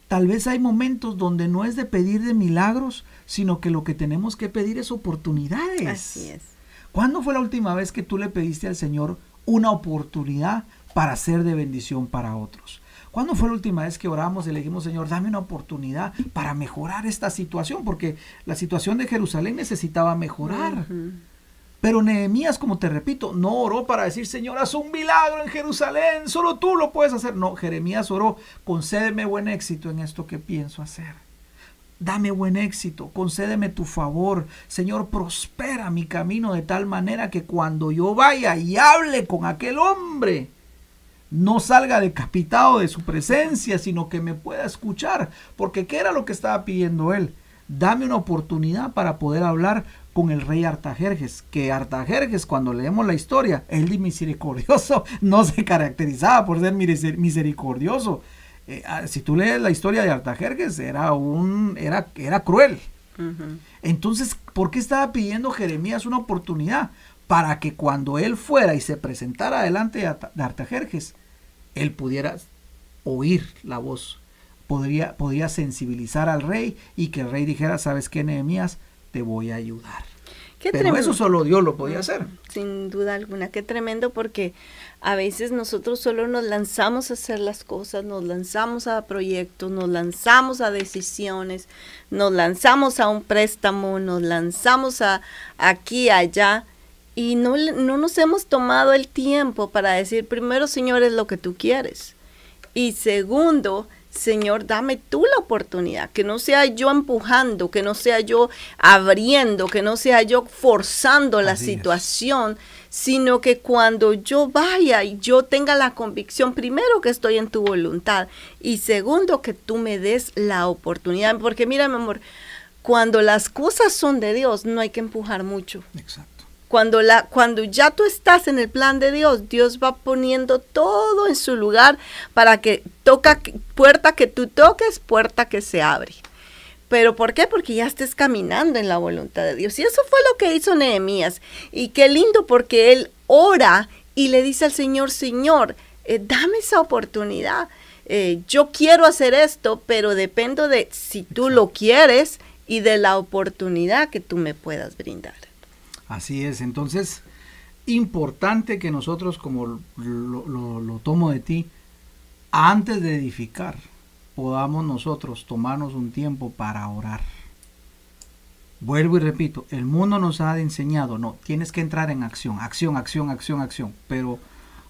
Tal vez hay momentos donde no es de pedir de milagros, sino que lo que tenemos que pedir es oportunidades. Así es. ¿Cuándo fue la última vez que tú le pediste al Señor una oportunidad para ser de bendición para otros? ¿Cuándo fue la última vez que oramos y le dijimos, Señor, dame una oportunidad para mejorar esta situación? Porque la situación de Jerusalén necesitaba mejorar. Pero Nehemías, como te repito, no oró para decir, Señor, haz un milagro en Jerusalén, solo tú lo puedes hacer. No, Jeremías oró, concédeme buen éxito en esto que pienso hacer. Dame buen éxito, concédeme tu favor. Señor, prospera mi camino de tal manera que cuando yo vaya y hable con aquel hombre, no salga decapitado de su presencia, sino que me pueda escuchar. Porque ¿qué era lo que estaba pidiendo él? Dame una oportunidad para poder hablar con el rey Artajerjes, que Artajerjes cuando leemos la historia, él de misericordioso no se caracterizaba por ser misericordioso. Eh, ah, si tú lees la historia de Artajerjes, era un era, era cruel. Entonces, ¿por qué estaba pidiendo Jeremías una oportunidad? Para que cuando él fuera y se presentara delante de Artajerjes, él pudiera oír la voz, podría, podría sensibilizar al rey y que el rey dijera, ¿sabes qué, Nehemías? Te voy a ayudar. Qué Pero eso solo Dios lo podía hacer. Sin duda alguna, qué tremendo porque a veces nosotros solo nos lanzamos a hacer las cosas, nos lanzamos a proyectos, nos lanzamos a decisiones, nos lanzamos a un préstamo, nos lanzamos a aquí, allá, y no, no nos hemos tomado el tiempo para decir, primero, Señor, es lo que tú quieres. Y segundo, Señor, dame tú la oportunidad, que no sea yo empujando, que no sea yo abriendo, que no sea yo forzando la situación, sino que cuando yo vaya y yo tenga la convicción, primero que estoy en tu voluntad y segundo que tú me des la oportunidad, porque mira, mi amor, cuando las cosas son de Dios, no hay que empujar mucho. Exacto Cuando, la, cuando ya tú estás en el plan de Dios, Dios va poniendo todo en su lugar para que toca puerta que tú toques, puerta que se abre. ¿Pero por qué? Porque ya estés caminando en la voluntad de Dios. Y eso fue lo que hizo Nehemías. Y qué lindo porque él ora y le dice al Señor, Señor, eh, dame esa oportunidad. Eh, yo quiero hacer esto, pero dependo de si tú lo quieres y de la oportunidad que tú me puedas brindar. Así es, entonces, importante que nosotros, como lo tomo de ti, antes de edificar, podamos nosotros tomarnos un tiempo para orar. Vuelvo y repito, el mundo nos ha enseñado, no, tienes que entrar en acción, acción, acción, acción, acción. Pero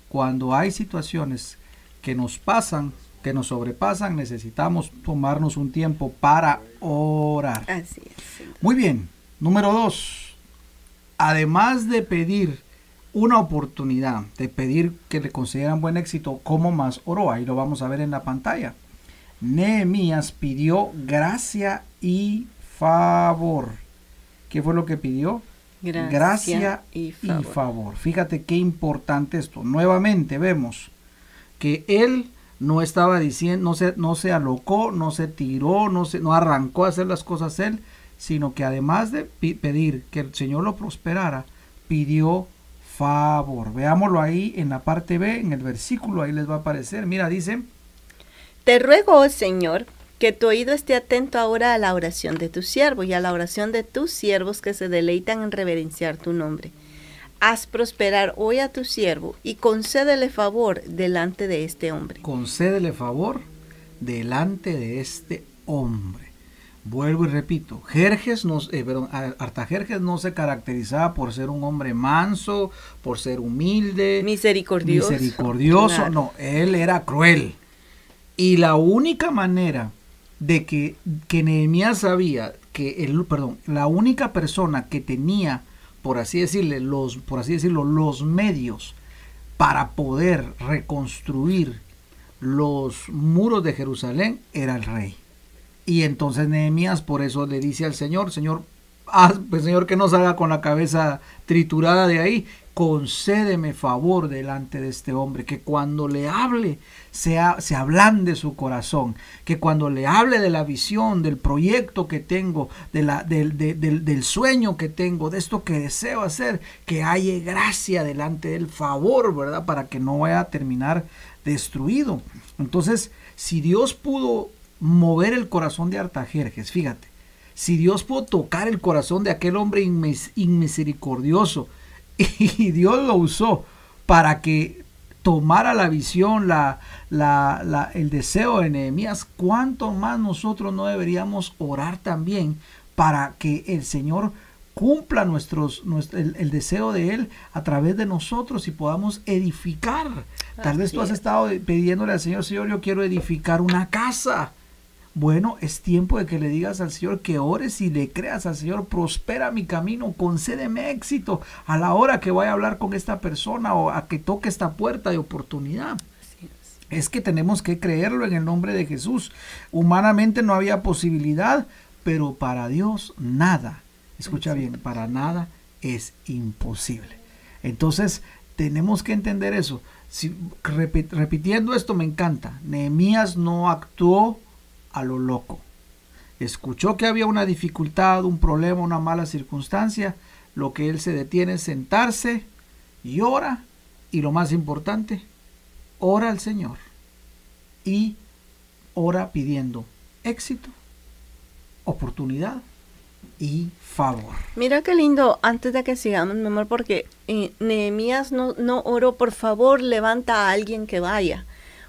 cuando hay situaciones que nos pasan, que nos sobrepasan, necesitamos tomarnos un tiempo para orar. Así es. Muy bien, número dos, además de pedir una oportunidad, de pedir que le consideran buen éxito, ¿cómo más oró? Ahí lo vamos a ver en la pantalla. Nehemías pidió gracia y favor. ¿Qué fue lo que pidió? Gracia, y, favor. Fíjate qué importante esto. Nuevamente vemos que él no estaba diciendo, no se, no se alocó, no se tiró, no, se, no arrancó a hacer las cosas él, sino que además de pedir que el Señor lo prosperara, pidió favor. Veámoslo ahí en la parte B, en el versículo, ahí les va a aparecer. Mira, dice, Te ruego, oh Señor, que tu oído esté atento ahora a la oración de tu siervo y a la oración de tus siervos que se deleitan en reverenciar tu nombre. Haz prosperar hoy a tu siervo y concédele favor delante de este hombre. Concédele favor delante de este hombre. Vuelvo y repito, Jerjes no, eh, perdón, Artajerjes no se caracterizaba por ser un hombre manso, por ser humilde, misericordioso. Misericordioso, no, él era cruel. Y la única manera de que, que Nehemías sabía que el, perdón, la única persona que tenía, por así decirle, los, por así decirlo, los medios para poder reconstruir los muros de Jerusalén era el rey. Y entonces Nehemías por eso le dice al Señor, Señor, haz, pues Señor que no salga con la cabeza triturada de ahí, concédeme favor delante de este hombre, que cuando le hable sea, se ablande su corazón, que cuando le hable de la visión, del proyecto que tengo, de la, del, del, sueño que tengo, de esto que deseo hacer, que haya gracia delante del favor, ¿verdad? Para que no vaya a terminar destruido. Entonces, si Dios pudo mover el corazón de Artajerjes, fíjate, si Dios pudo tocar el corazón de aquel hombre inmisericordioso, y Dios lo usó para que tomara la visión, la, la, el deseo de Nehemías, ¿cuánto más nosotros no deberíamos orar también para que el Señor cumpla nuestros, el, deseo de Él a través de nosotros y podamos edificar? Tal vez tú has estado pidiéndole al Señor, Señor, yo quiero edificar una casa. Bueno, es tiempo de que le digas al Señor que ores y le creas al Señor, prospera mi camino, concédeme éxito a la hora que vaya a hablar con esta persona o a que toque esta puerta de oportunidad. Es que tenemos que creerlo en el nombre de Jesús. Humanamente no había posibilidad, pero para Dios nada, escucha bien, para nada es imposible. Entonces tenemos que entender eso. Si, repitiendo esto me encanta. Nehemías no actuó a lo loco. Escuchó que había una dificultad, un problema, una mala circunstancia. Lo que él se detiene es sentarse y ora. Y lo más importante, ora al Señor. Y ora pidiendo éxito, oportunidad y favor. Mira qué lindo, antes de que sigamos, mi amor, porque eh, Nehemías no, no oró, por favor, levanta a alguien que vaya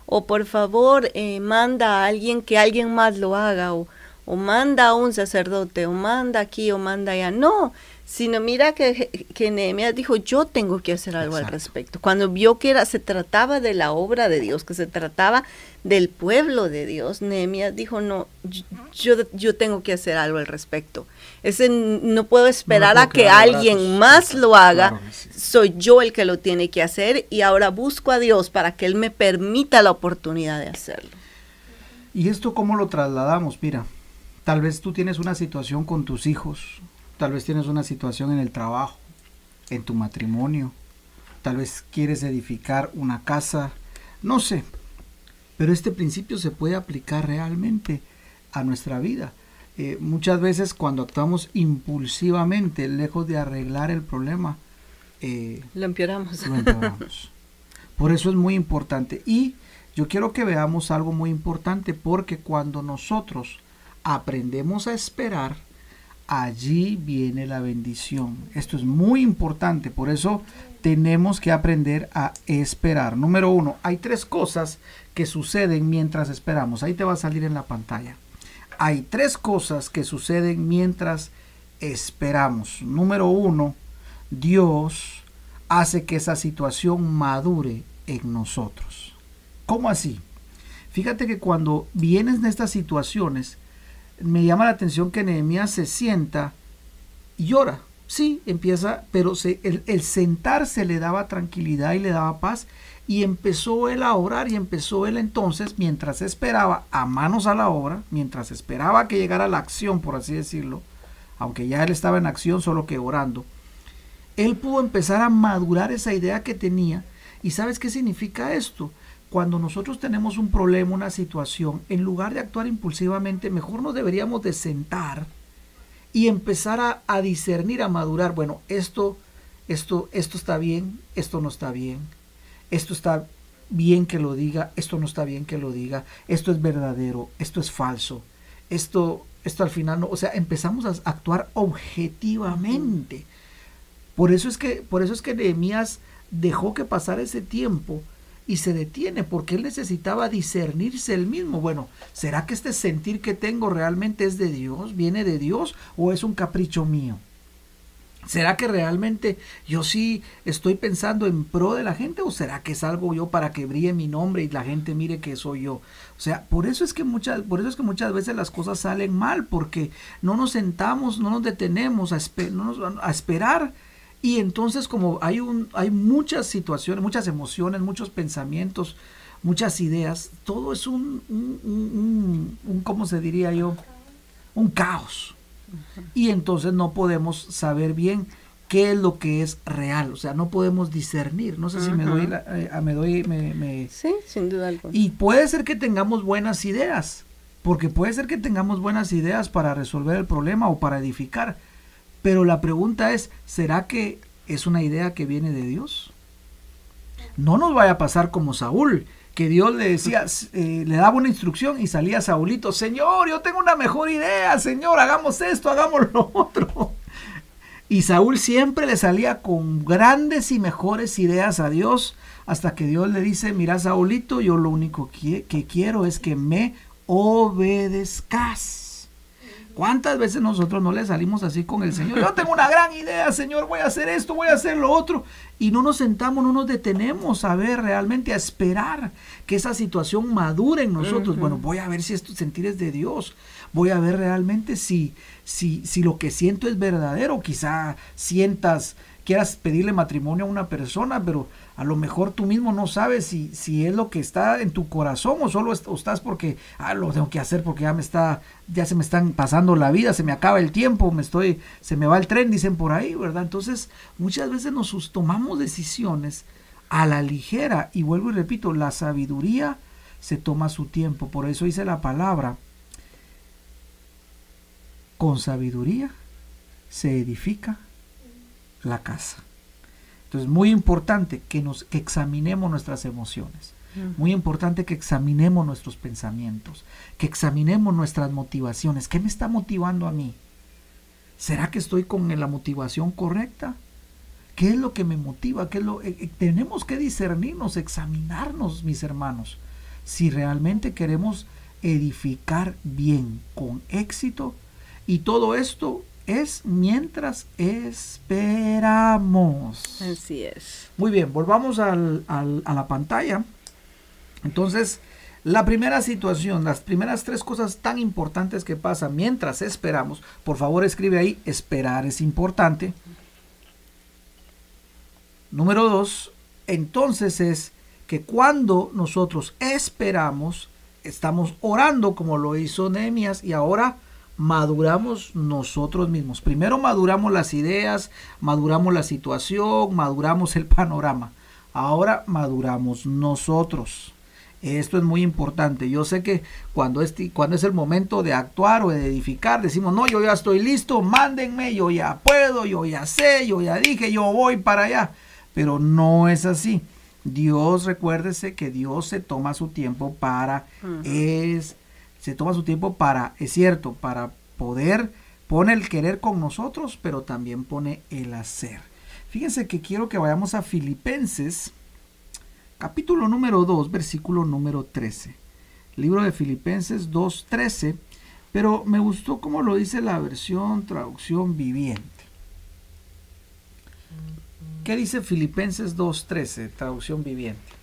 o por favor eh, manda a alguien que alguien más lo haga, o, o manda a un sacerdote, o manda aquí, o manda allá. No, sino mira que, que Nehemías dijo, yo tengo que hacer algo al respecto. Cuando vio que era, se trataba de la obra de Dios, que se trataba del pueblo de Dios, Nehemías dijo, no, yo, yo tengo que hacer algo al respecto. Ese, no puedo esperar a que alguien más lo haga, soy yo el que lo tiene que hacer y ahora busco a Dios para que Él me permita la oportunidad de hacerlo. ¿Y esto cómo lo trasladamos? Mira, tal vez tú tienes una situación con tus hijos, Tal vez tienes una situación en el trabajo. en tu matrimonio, tal vez quieres edificar una casa, no sé, pero este principio se puede aplicar realmente a nuestra vida. Eh, muchas veces cuando actuamos impulsivamente, lejos de arreglar el problema, eh, lo empeoramos. Lo empeoramos. Por eso es muy importante. Y yo quiero que veamos algo muy importante porque cuando nosotros aprendemos a esperar, allí viene la bendición. Esto es muy importante, por eso tenemos que aprender a esperar. Número uno, hay tres cosas que suceden mientras esperamos. Ahí te va a salir en la pantalla. Hay tres cosas que suceden mientras esperamos. Número uno, Dios hace que esa situación madure en nosotros. ¿Cómo así? Fíjate que cuando vienes de estas situaciones, me llama la atención que Nehemías se sienta y llora. Sí, empieza, pero el, el, sentarse le daba tranquilidad y le daba paz. Y empezó él a orar y empezó él entonces, mientras esperaba a manos a la obra, mientras esperaba que llegara la acción, por así decirlo, aunque ya él estaba en acción, solo que orando, él pudo empezar a madurar esa idea que tenía. ¿Y sabes qué significa esto? Cuando nosotros tenemos un problema, una situación, en lugar de actuar impulsivamente, mejor nos deberíamos de sentar y empezar a, discernir, a madurar. Bueno, esto, esto, esto está bien, esto no está bien. Esto está bien que lo diga, esto no está bien que lo diga. Esto es verdadero, esto es falso. Esto, esto al final no, o sea, empezamos a actuar objetivamente. Por eso es que, por eso es que Nehemías dejó que pasara ese tiempo y se detiene porque él necesitaba discernirse él mismo. Bueno, ¿será que este sentir que tengo realmente es de Dios? ¿Viene de Dios o es un capricho mío? ¿Será que realmente yo sí estoy pensando en pro de la gente o será que es algo yo para que brille mi nombre y la gente mire que soy yo? O sea, por eso es que muchas por eso es que muchas veces las cosas salen mal porque no nos sentamos, no nos detenemos a, a esperar y entonces como hay, un, hay muchas situaciones, muchas emociones, muchos pensamientos, muchas ideas, todo es un, un, un, ¿cómo se diría yo? Un caos. Y entonces no podemos saber bien qué es lo que es real, o sea, no podemos discernir. No sé si me doy, eh, me doy, me, Sí, sin duda alguna. Y puede ser que tengamos buenas ideas, porque puede ser que tengamos buenas ideas para resolver el problema o para edificar, pero la pregunta es, ¿será que es una idea que viene de Dios? No nos vaya a pasar como Saúl, que Dios le decía, eh, le daba una instrucción y salía Saulito, Señor, yo tengo una mejor idea, Señor, hagamos esto, hagamos lo otro. Y Saúl siempre le salía con grandes y mejores ideas a Dios, hasta que Dios le dice, mira Saulito, yo lo único que, que quiero es que me obedezcas. ¿Cuántas veces nosotros no le salimos así con el Señor? Yo tengo una gran idea, Señor, voy a hacer esto, voy a hacer lo otro. Y no nos sentamos, no nos detenemos a ver realmente, a esperar que esa situación madure en nosotros. Bueno, voy a ver si esto sentir es de Dios. Voy a ver realmente si, si, si lo que siento es verdadero. Quizá sientas, quieras pedirle matrimonio a una persona, pero a lo mejor tú mismo no sabes si, si es lo que está en tu corazón o solo estás porque, ah, lo tengo que hacer porque ya me está, ya se me están pasando la vida, se me acaba el tiempo, me estoy, se me va el tren, dicen por ahí, ¿verdad? Entonces, muchas veces nos tomamos decisiones a la ligera y vuelvo y repito, la sabiduría se toma su tiempo, por eso dice la palabra, con sabiduría se edifica la casa. Entonces, muy importante que nos que examinemos nuestras emociones. Muy importante que examinemos nuestros pensamientos, que examinemos nuestras motivaciones. ¿Qué me está motivando a mí? ¿Será que estoy con la motivación correcta? ¿Qué es lo que me motiva? ¿Qué es lo, eh, eh, tenemos que discernirnos, examinarnos, mis hermanos, si realmente queremos edificar bien, con éxito. Y todo esto es mientras esperamos. Así es. Muy bien, volvamos al, a la pantalla. Entonces, la primera situación, las primeras tres cosas tan importantes que pasan mientras esperamos, por favor escribe ahí, esperar es importante. Número dos, entonces es que cuando nosotros esperamos, estamos orando como lo hizo Nehemías y ahora maduramos nosotros mismos. Primero maduramos las ideas, maduramos la situación, maduramos el panorama. Ahora maduramos nosotros. Esto es muy importante. Yo sé que cuando es, cuando es el momento de actuar o de edificar, decimos, no, yo ya estoy listo, mándenme, yo ya puedo, yo ya sé, yo ya dije, yo voy para allá. Pero no es así. Dios, recuérdese que Dios se toma su tiempo para, es, se toma su tiempo para, es cierto, para poder, pone el querer con nosotros, pero también pone el hacer. Fíjense que quiero que vayamos a Filipenses capítulo número 2, versículo número 13. Libro de Filipenses 2, 13, pero me gustó como lo dice la versión traducción viviente. ¿Qué dice Filipenses 2.13, traducción viviente?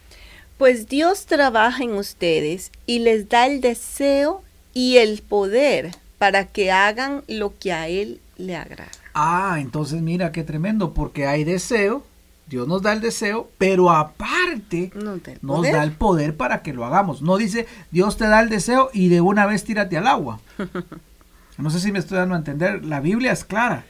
Pues Dios trabaja en ustedes y les da el deseo y el poder para que hagan lo que a Él le agrada. Ah, entonces mira qué tremendo, porque hay deseo, Dios nos da el deseo, pero aparte nos da el poder para que lo hagamos. No dice, Dios te da el deseo y de una vez tírate al agua. No sé si me estoy dando a entender, la Biblia es clara.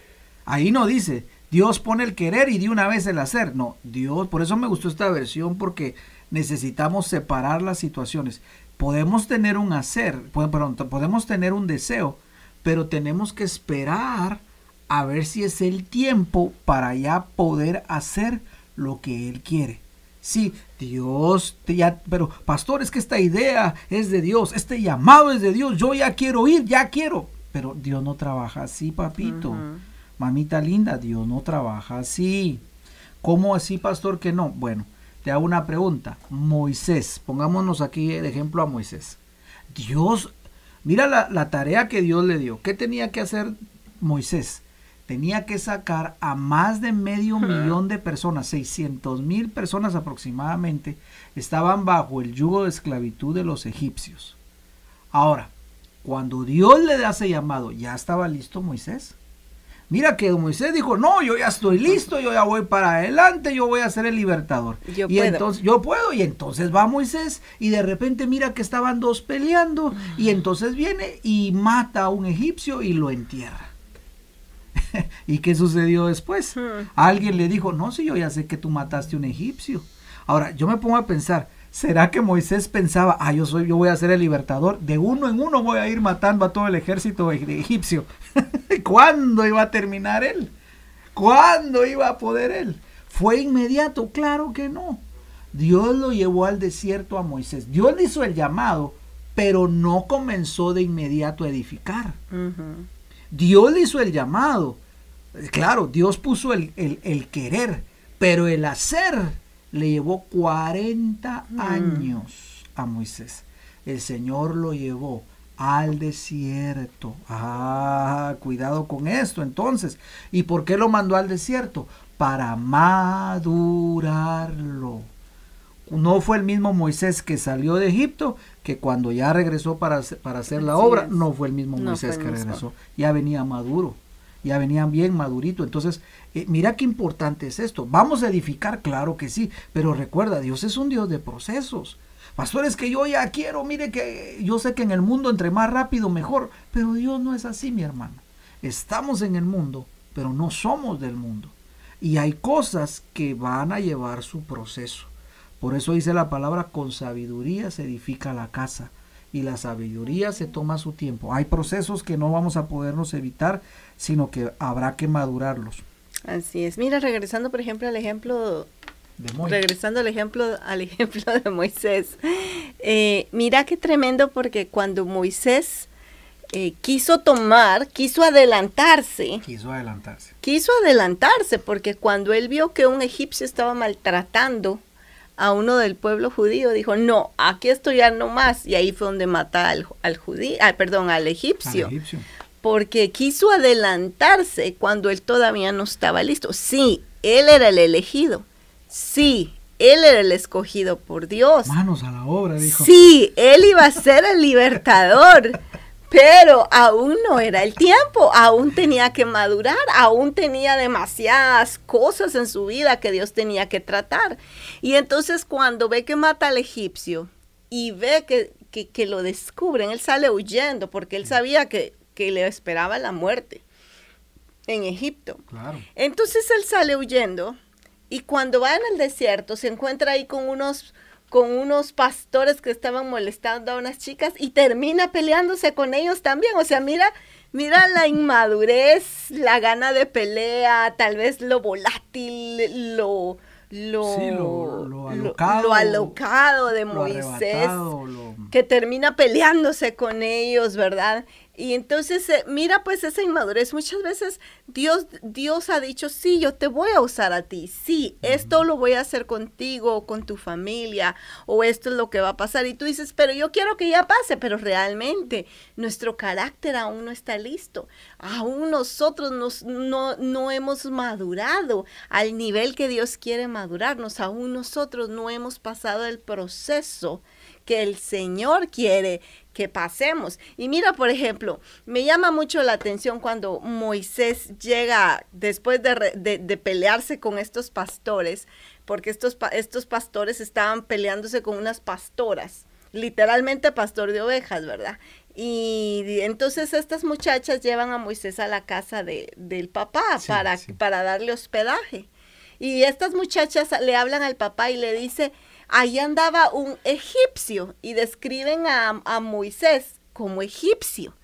Ahí no dice, Dios pone el querer y de una vez el hacer. No, Dios, por eso me gustó esta versión porque necesitamos separar las situaciones. Podemos tener un hacer, perdón, podemos tener un deseo, pero tenemos que esperar a ver si es el tiempo para ya poder hacer lo que Él quiere. Sí, Dios, ya, pero pastor, es que esta idea es de Dios, este llamado es de Dios, yo ya quiero ir, ya quiero. Pero Dios no trabaja así, papito. Mamita linda, Dios no trabaja así. ¿Cómo así, pastor, que no? Bueno, te hago una pregunta. Moisés, pongámonos aquí de ejemplo a Moisés. Dios, mira la, la tarea que Dios le dio. ¿Qué tenía que hacer Moisés? tenía que sacar a más de medio millón de personas, 600 mil personas aproximadamente, estaban bajo el yugo de esclavitud de los egipcios. Ahora, cuando Dios le hace llamado, ¿ya estaba listo Moisés? Mira que Moisés dijo, no, yo ya estoy listo, yo ya voy para adelante, yo voy a ser el libertador. Yo y puedo. entonces yo puedo y entonces va Moisés y de repente mira que estaban dos peleando y entonces viene y mata a un egipcio y lo entierra. ¿Y qué sucedió después? Alguien le dijo, no, si yo ya sé que tú mataste a un egipcio. Ahora, yo me pongo a pensar, ¿será que Moisés pensaba, ah, yo soy, yo voy a ser el libertador, de uno en uno voy a ir matando a todo el ejército egipcio? ¿Cuándo iba a terminar él? ¿Cuándo iba a poder él? ¿Fue inmediato? Claro que no. Dios lo llevó al desierto a Moisés. Dios le hizo el llamado, pero no comenzó de inmediato a edificar. Dios le hizo el llamado. Claro, Dios puso el, el, querer, pero el hacer le llevó 40 mm. años a Moisés. El Señor lo llevó al desierto. Ah, cuidado con esto entonces. ¿Y por qué lo mandó al desierto? Para madurarlo. No fue el mismo Moisés que salió de Egipto que cuando ya regresó para, para hacer la obra, no fue el mismo Moisés que regresó. Ya venía maduro, ya venía bien madurito. Entonces, eh, mira qué importante es esto. Vamos a edificar, claro que sí, pero recuerda, Dios es un Dios de procesos. Pastores que yo ya quiero, mire que yo sé que en el mundo entre más rápido mejor, pero Dios no es así, mi hermano. Estamos en el mundo, pero no somos del mundo. Y hay cosas que van a llevar su proceso. Por eso dice la palabra, con sabiduría se edifica la casa y la sabiduría se toma su tiempo. Hay procesos que no vamos a podernos evitar, sino que habrá que madurarlos. Así es. Mira, regresando por ejemplo al ejemplo regresando al ejemplo, al ejemplo de Moisés. Eh, mira qué tremendo porque cuando Moisés eh, quiso tomar, quiso adelantarse. Quiso adelantarse. Quiso adelantarse porque cuando él vio que un egipcio estaba maltratando a uno del pueblo judío, dijo, no, aquí estoy ya no más. Y ahí fue donde mata al, al judío, ah, perdón, al egipcio. Al egipcio. Porque quiso adelantarse cuando él todavía no estaba listo. Sí, él era el elegido. Sí, él era el escogido por Dios. Manos a la obra, dijo. Sí, él iba a ser el libertador. Pero aún no era el tiempo, aún tenía que madurar, aún tenía demasiadas cosas en su vida que Dios tenía que tratar. Y entonces cuando ve que mata al egipcio y ve que, que, lo descubren, él sale huyendo porque él sabía que, que le esperaba la muerte en Egipto. Entonces él sale huyendo y cuando va en el desierto se encuentra ahí con unos con unos pastores que estaban molestando a unas chicas y termina peleándose con ellos también. O sea, mira, mira la inmadurez, la gana de pelea, tal vez lo volátil, lo, lo, lo, alocado, de Moisés, que termina peleándose con ellos, ¿verdad? Y entonces, eh, mira pues esa inmadurez. Muchas veces Dios, Dios ha dicho, sí, yo te voy a usar a ti. Sí, esto lo voy a hacer contigo o con tu familia o esto es lo que va a pasar. Y tú dices, pero yo quiero que ya pase, pero realmente nuestro carácter aún no está listo. Aún nosotros nos, no, no hemos madurado al nivel que Dios quiere madurarnos. Aún nosotros no hemos pasado el proceso que el Señor quiere que pasemos. Y mira, por ejemplo, me llama mucho la atención cuando Moisés llega después de, pelearse con estos pastores, porque estos, estos pastores estaban peleándose con unas pastoras, literalmente pastor de ovejas, ¿verdad? Y entonces estas muchachas llevan a Moisés a la casa de, del papá para, para darle hospedaje. Y estas muchachas le hablan al papá y le dice, ahí andaba un egipcio y describen a, Moisés como egipcio.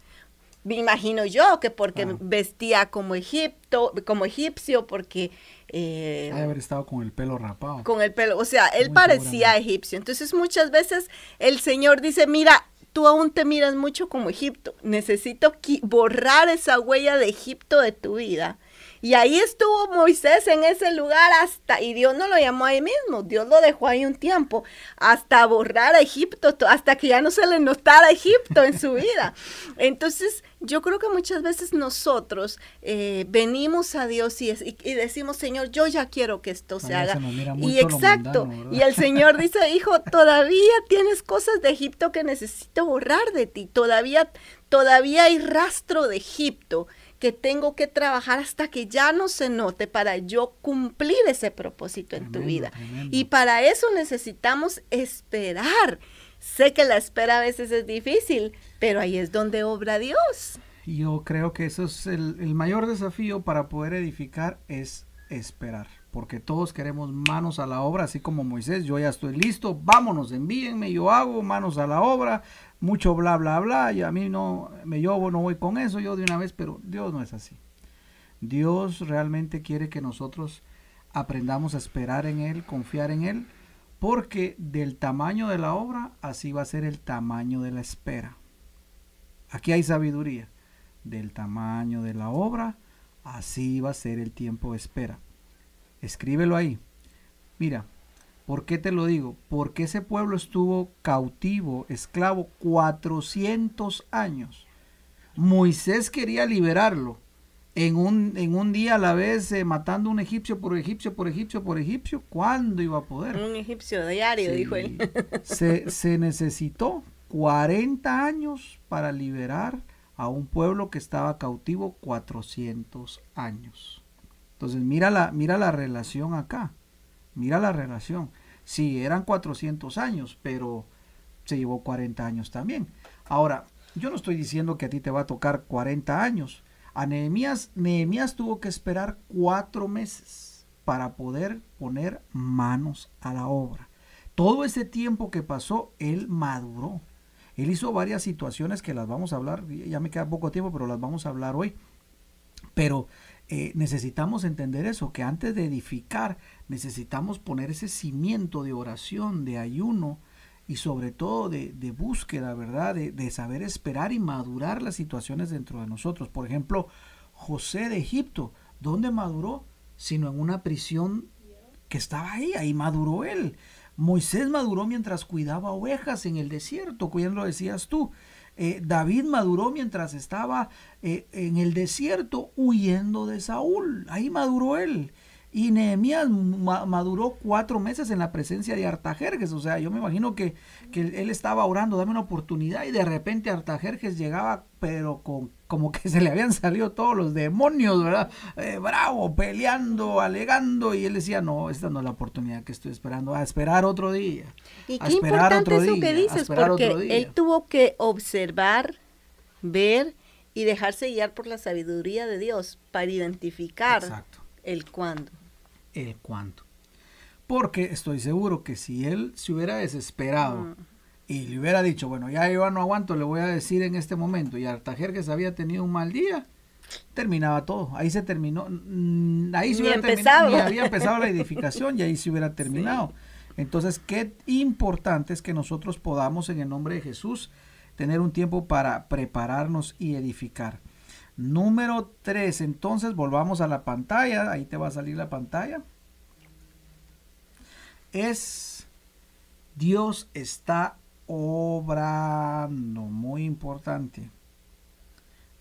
Me imagino yo que porque ah. vestía como Egipto, como egipcio, porque eh, haber estado con el pelo rapado. Con el pelo, o sea, él parecía egipcio. Entonces muchas veces el Señor dice, mira, tú aún te miras mucho como Egipto. Necesito borrar esa huella de Egipto de tu vida y ahí estuvo Moisés en ese lugar hasta, y Dios no lo llamó ahí mismo, Dios lo dejó ahí un tiempo, hasta borrar a Egipto, hasta que ya no se le notara Egipto en su vida. Entonces, yo creo que muchas veces nosotros eh, venimos a Dios y, y, decimos, Señor, yo ya quiero que esto se haga. y exacto, y el Señor dice, hijo, todavía tienes cosas de Egipto que necesito borrar de ti, todavía, todavía hay rastro de Egipto que tengo que trabajar hasta que ya no se note para yo cumplir ese propósito en tu vida. Y para eso necesitamos esperar. Sé que la espera a veces es difícil, pero ahí es donde obra Dios. Yo creo que eso es el, el mayor desafío para poder edificar es esperar porque todos queremos manos a la obra, así como Moisés, yo ya estoy listo, vámonos, envíenme, yo hago manos a la obra, mucho bla, bla, bla, y a mí no, me yo no voy con eso, yo de una vez, pero Dios no es así. Dios realmente quiere que nosotros aprendamos a esperar en Él, confiar en Él, porque del tamaño de la obra, así va a ser el tamaño de la espera. Aquí hay sabiduría. Del tamaño de la obra, así va a ser el tiempo de espera. Escríbelo ahí. Mira, ¿por qué te lo digo? Porque ese pueblo estuvo cautivo, esclavo, 400 años. Moisés quería liberarlo. En un, en un día a la vez eh, matando un egipcio por egipcio, por egipcio, por egipcio, ¿cuándo iba a poder? Un egipcio diario, dijo él. se, se necesitó 40 años para liberar a un pueblo que estaba cautivo 400 años. Entonces, mira la, mira la relación acá. Mira la relación. Sí, eran 400 años, pero se llevó 40 años también. Ahora, yo no estoy diciendo que a ti te va a tocar 40 años. A Nehemías, Nehemías tuvo que esperar cuatro meses para poder poner manos a la obra. Todo ese tiempo que pasó, él maduró. Él hizo varias situaciones que las vamos a hablar, ya me queda poco tiempo, pero las vamos a hablar hoy. Pero eh, necesitamos entender eso, que antes de edificar necesitamos poner ese cimiento de oración, de ayuno y sobre todo de, búsqueda, ¿verdad? De, de, saber esperar y madurar las situaciones dentro de nosotros. Por ejemplo, José de Egipto, ¿dónde maduró? Sino en una prisión que estaba ahí, ahí maduró él. Moisés maduró mientras cuidaba ovejas en el desierto, ¿quién lo decías tú? Eh, David maduró mientras estaba eh, en el desierto huyendo de Saúl. Ahí maduró él. Y Nehemías maduró cuatro meses en la presencia de Artajerjes. O sea, yo me imagino que, que, él estaba orando, dame una oportunidad, y de repente Artajerjes llegaba, pero con, como que se le habían salido todos los demonios, ¿verdad? Eh, bravo, peleando, alegando, y él decía, no, esta no es la oportunidad que estoy esperando, a esperar otro día. Y qué importante eso que dices, porque él tuvo que observar, ver y dejarse guiar por la sabiduría de Dios para identificar el cuándo. El cuándo. Porque estoy seguro que si él se hubiera desesperado mm. Y le hubiera dicho, bueno, ya yo no aguanto, le voy a decir en este momento, y Artajer que se había tenido un mal día, terminaba todo. Ahí se terminó. Mm, ahí se hubiera terminado. había empezado la edificación y ahí se hubiera terminado. Entonces, qué importante es que nosotros podamos, en el nombre de Jesús, tener un tiempo para prepararnos y edificar. Número 3, entonces volvamos a la pantalla, ahí te va a salir la pantalla. Es Dios está obrando, muy importante.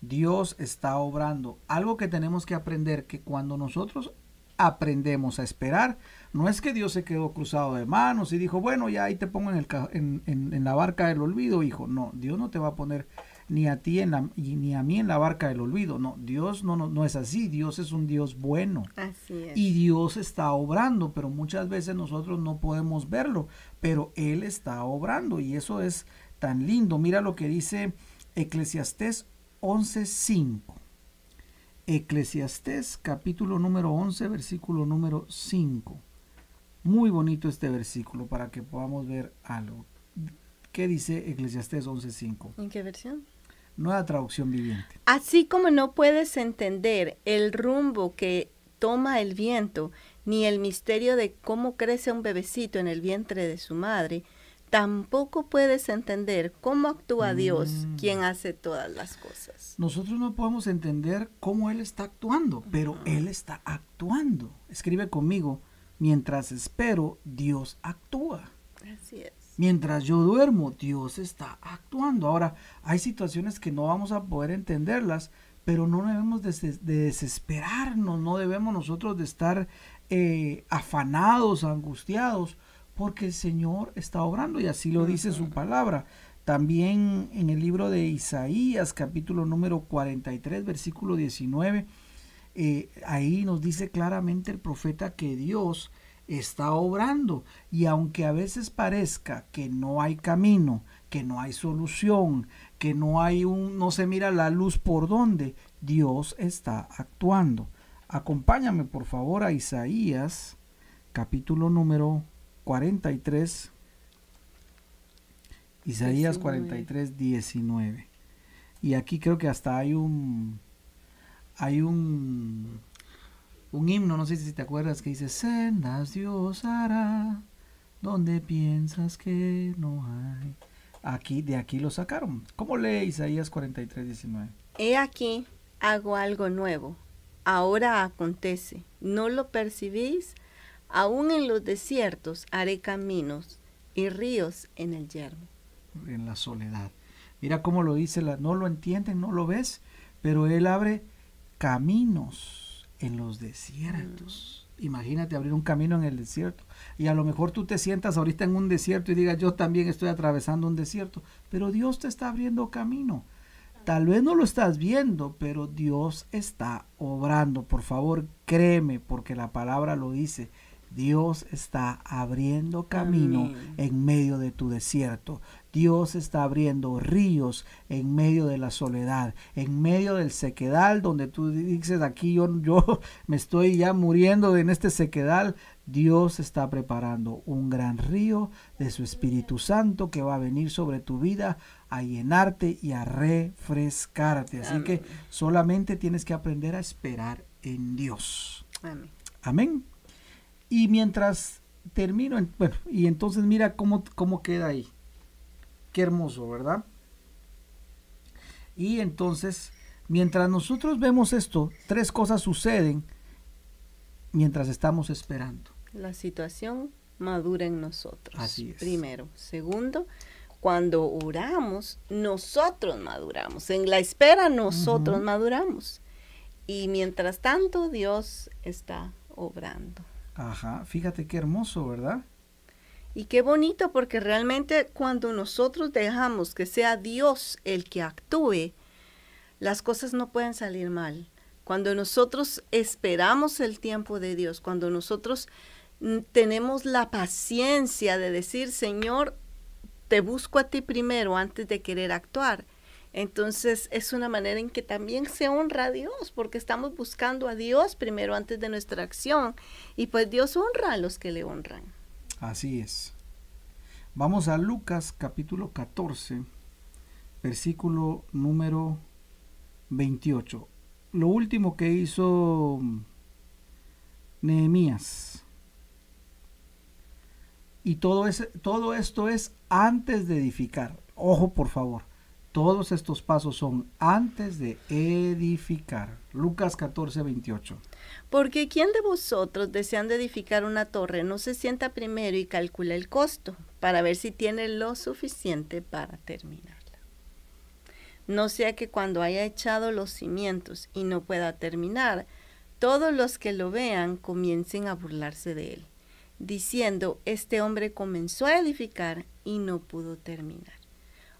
Dios está obrando. Algo que tenemos que aprender, que cuando nosotros aprendemos a esperar, no es que Dios se quedó cruzado de manos y dijo, bueno, ya ahí te pongo en, el, en, la barca del olvido, hijo. No, Dios no te va a poner ni a ti en la, ni a mí en la barca del olvido. No, Dios no, no, no es así. Dios es un Dios bueno. Así es. Y Dios está obrando, pero muchas veces nosotros no podemos verlo, pero Él está obrando y eso es tan lindo. Mira lo que dice Eclesiastés 11.5. Eclesiastés capítulo número 11, versículo número 5. Muy bonito este versículo para que podamos ver algo. ¿Qué dice Eclesiastés 11.5? ¿En qué versión? Nueva traducción viviente. Así como no puedes entender el rumbo que toma el viento, ni el misterio de cómo crece un bebecito en el vientre de su madre, tampoco puedes entender cómo actúa Dios, mm. quien hace todas las cosas. Nosotros no podemos entender cómo Él está actuando, pero Él está actuando. Escribe conmigo, Mientras espero, Dios actúa. Así es. Mientras yo duermo, Dios está actuando. Ahora, hay situaciones que no vamos a poder entenderlas, pero no debemos de, desesperarnos, no debemos nosotros de estar eh, afanados, angustiados, porque el Señor está obrando y así lo dice su palabra. También en el libro de Isaías, capítulo número 43, versículo 19, eh, ahí nos dice claramente el profeta que Dios está obrando y aunque a veces parezca que no hay camino, que no hay solución, que no hay un no se mira la luz por donde Dios está actuando. Acompáñame por favor a Isaías capítulo número 43 Isaías 43 19. Y aquí creo que hasta hay un hay un, un himno, no sé si te acuerdas, que dice, sendas Dios hará donde piensas que no hay. Aquí, de aquí lo sacaron. ¿Cómo lee Isaías 43, 19? He aquí, hago algo nuevo. Ahora acontece. ¿No lo percibís? Aún en los desiertos haré caminos y ríos en el yermo. En la soledad. Mira cómo lo dice, la, no lo entienden, no lo ves, pero él abre caminos en los desiertos. Mm. Imagínate abrir un camino en el desierto. Y a lo mejor tú te sientas ahorita en un desierto y digas, yo también estoy atravesando un desierto. Pero Dios te está abriendo camino. Tal vez no lo estás viendo, pero Dios está obrando. Por favor, créeme, porque la palabra lo dice. Dios está abriendo camino en medio de tu desierto. Dios está abriendo ríos en medio de la soledad, en medio del sequedal, donde tú dices aquí yo, yo me estoy ya muriendo en este sequedal. Dios está preparando un gran río de su Espíritu Santo que va a venir sobre tu vida a llenarte y a refrescarte. Así que solamente tienes que aprender a esperar en Dios. Amén. Amén. Y mientras termino, bueno, y entonces mira cómo, cómo queda ahí. Qué hermoso, ¿verdad? Y entonces, mientras nosotros vemos esto, tres cosas suceden mientras estamos esperando. La situación madura en nosotros. Así es. Primero. Segundo, cuando oramos, nosotros maduramos. En la espera, nosotros maduramos. Y mientras tanto, Dios está obrando. Ajá, fíjate qué hermoso, ¿verdad? Y qué bonito porque realmente cuando nosotros dejamos que sea Dios el que actúe, las cosas no pueden salir mal. Cuando nosotros esperamos el tiempo de Dios, cuando nosotros mm, tenemos la paciencia de decir, Señor, te busco a ti primero antes de querer actuar, Entonces es una manera en que también se honra a Dios, porque estamos buscando a Dios primero antes de nuestra acción. Y pues Dios honra a los que le honran. Así es. Vamos a Lucas capítulo 14, versículo número 28. Lo último que hizo Nehemías. Y todo, todo esto es antes de edificar. Ojo, por favor. Todos estos pasos son antes de edificar. Lucas 14, 28. Porque ¿quién de vosotros deseando edificar una torre no se sienta primero y calcula el costo para ver si tiene lo suficiente para terminarla? No sea que cuando haya echado los cimientos y no pueda terminar, todos los que lo vean comiencen a burlarse de él, diciendo, este hombre comenzó a edificar y no pudo terminar.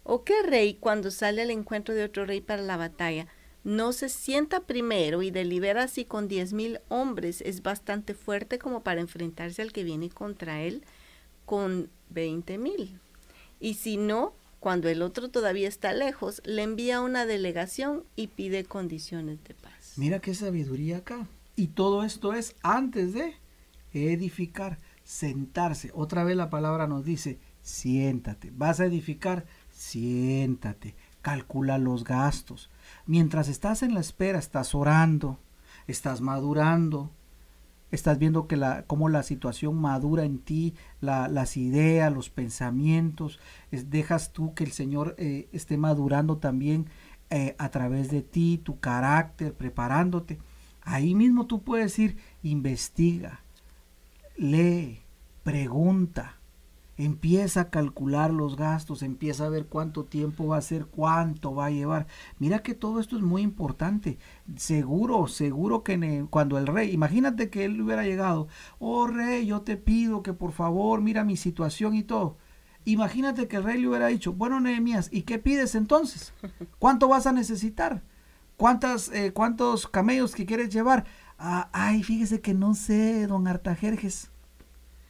¿O qué rey cuando sale al encuentro de otro rey para la batalla no se sienta primero y delibera si con diez mil hombres es bastante fuerte como para enfrentarse al que viene contra él con veinte mil? Y si no, cuando el otro todavía está lejos, le envía una delegación y pide condiciones de paz. Mira qué sabiduría acá. Y todo esto es antes de edificar, sentarse. Otra vez la palabra nos dice, siéntate. Vas a edificar, siéntate, calcula los gastos. Mientras estás en la espera, estás orando, estás madurando, estás viendo que la, cómo la situación madura en ti, las ideas, los pensamientos, dejas tú que el Señor eh, esté madurando también eh, a través de ti, tu carácter, preparándote. Ahí mismo tú puedes ir, investiga, lee, pregunta, empieza a calcular los gastos, empieza a ver cuánto tiempo va a ser, cuánto va a llevar. Mira que todo esto es muy importante. Seguro, seguro que cuando el rey, imagínate que él hubiera llegado, oh rey, yo te pido que por favor mira mi situación y todo. Imagínate que el rey le hubiera dicho, bueno Nehemías, ¿y qué pides entonces? ¿Cuánto vas a necesitar? ¿Cuántas, eh, ¿Cuántos camellos que quieres llevar? Ah, ay, fíjese que no sé, don Artajerjes.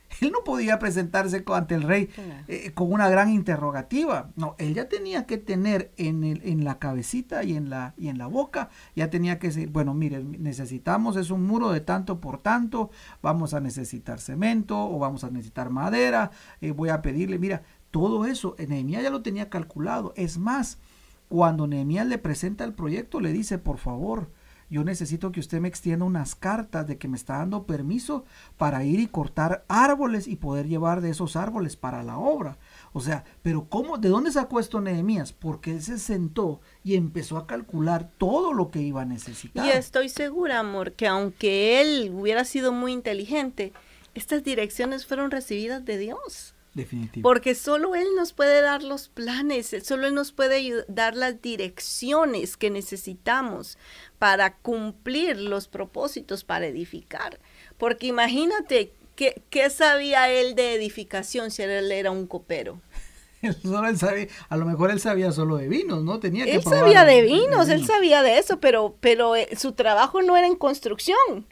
Él no podía presentarse ante el rey eh, con una gran interrogativa. No, él ya tenía que tener en, el, en la cabecita y en la, y en la boca, ya tenía que decir, bueno, mire, necesitamos, es un muro de tanto por tanto, vamos a necesitar cemento o vamos a necesitar madera, eh, voy a pedirle, mira, todo eso, Nehemías ya lo tenía calculado. Es más, cuando Nehemías le presenta el proyecto, le dice, por favor, yo necesito que usted me extienda unas cartas de que me está dando permiso para ir y cortar árboles y poder llevar de esos árboles para la obra. O sea, pero ¿cómo? ¿De dónde sacó esto Nehemías? Porque él se sentó y empezó a calcular todo lo que iba a necesitar. Y estoy segura, amor, que aunque él hubiera sido muy inteligente, estas direcciones fueron recibidas de Dios. Porque solo Él nos puede dar los planes, solo Él nos puede dar las direcciones que necesitamos para cumplir los propósitos para edificar. Porque imagínate, ¿qué, qué sabía Él de edificación si Él era un copero? Solo él sabía, a lo mejor él sabía solo de vinos, ¿no? Tenía que Él sabía de vinos, él sabía de eso, pero, pero eh, su trabajo no era en construcción.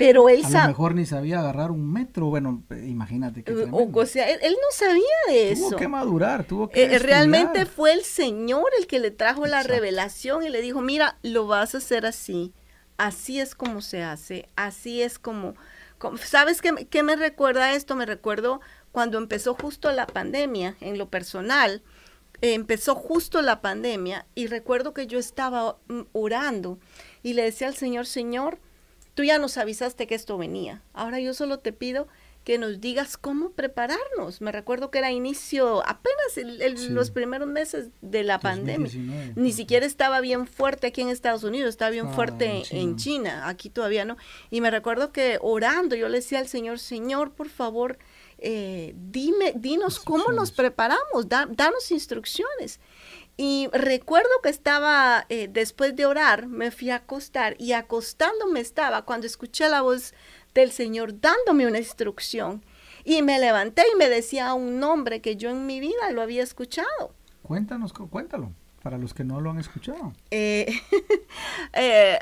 Pero él A lo mejor ni sabía agarrar un metro, bueno, imagínate que. O, sea, él, no sabía de eso. Tuvo que madurar, tuvo que. Eh, realmente fue el Señor el que le trajo la revelación y le dijo: Mira, lo vas a hacer así. Así es como se hace. Así es como. ¿Sabes qué, qué me recuerda esto? Me recuerdo cuando empezó justo la pandemia, en lo personal. empezó justo la pandemia y recuerdo que yo estaba orando y le decía al Señor: Señor, Tú ya nos avisaste que esto venía. Ahora yo solo te pido que nos digas cómo prepararnos. Me recuerdo que era inicio, apenas los primeros meses de la pandemia. Ni siquiera estaba bien fuerte aquí en Estados Unidos, estaba bien fuerte en China. aquí todavía no. Y me recuerdo que orando yo le decía al Señor, Señor, por favor, eh, dime, dinos cómo nos preparamos, danos instrucciones. Y recuerdo que estaba, eh, después de orar, me fui a acostar y acostándome estaba cuando escuché la voz del Señor dándome una instrucción. Y me levanté y me decía un nombre que yo en mi vida lo había escuchado. Cuéntanos, cuéntalo, para los que no lo han escuchado. Eh, eh,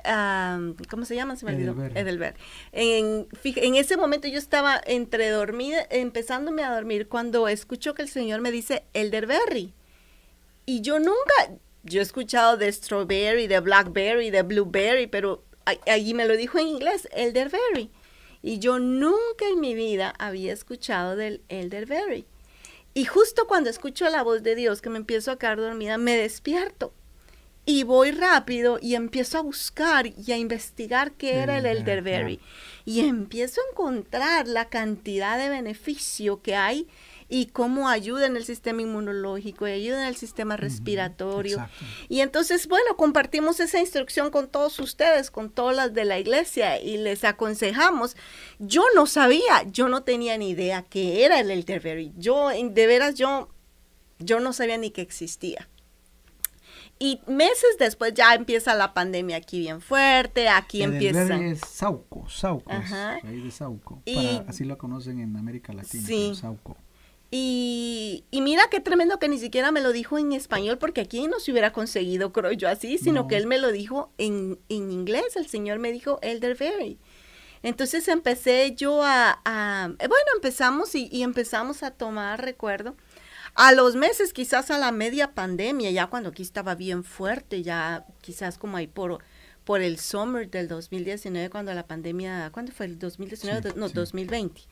¿Cómo se llama? Se me olvidó. Edelbert. En, en ese momento yo estaba entre dormir, empezándome a dormir, cuando escucho que el Señor me dice Elderberry. Y yo nunca, yo he escuchado de strawberry, de blackberry, de blueberry, pero allí me lo dijo en inglés, elderberry. Y yo nunca en mi vida había escuchado del elderberry. Y justo cuando escucho la voz de Dios, que me empiezo a quedar dormida, me despierto. Y voy rápido y empiezo a buscar y a investigar qué era el elderberry. Y empiezo a encontrar la cantidad de beneficio que hay y cómo ayuda en el sistema inmunológico y ayuda en el sistema respiratorio. y entonces, bueno, compartimos esa instrucción con todos ustedes, con todas las de la iglesia y les aconsejamos. Yo no sabía, yo no tenía ni idea qué era el elderberry. Yo, de veras, yo, yo no sabía ni que existía. Y meses después ya empieza la pandemia aquí bien fuerte, aquí el empieza... es Sauco, Sauco, ahí de Sauco, así lo conocen en América Latina, sí. Sauco. Y, mira qué tremendo que ni siquiera me lo dijo en español, porque aquí no se hubiera conseguido, creo yo, así, sino que él me lo dijo en, inglés. El Señor me dijo Elderberry. Entonces empecé yo a, eh, bueno, empezamos y, y, empezamos a tomar, recuerdo, a los meses, quizás a la media pandemia, ya cuando aquí estaba bien fuerte, ya quizás como ahí por por el summer del 2019 cuando la pandemia, ¿cuándo fue? ¿El 2019? no, 2020.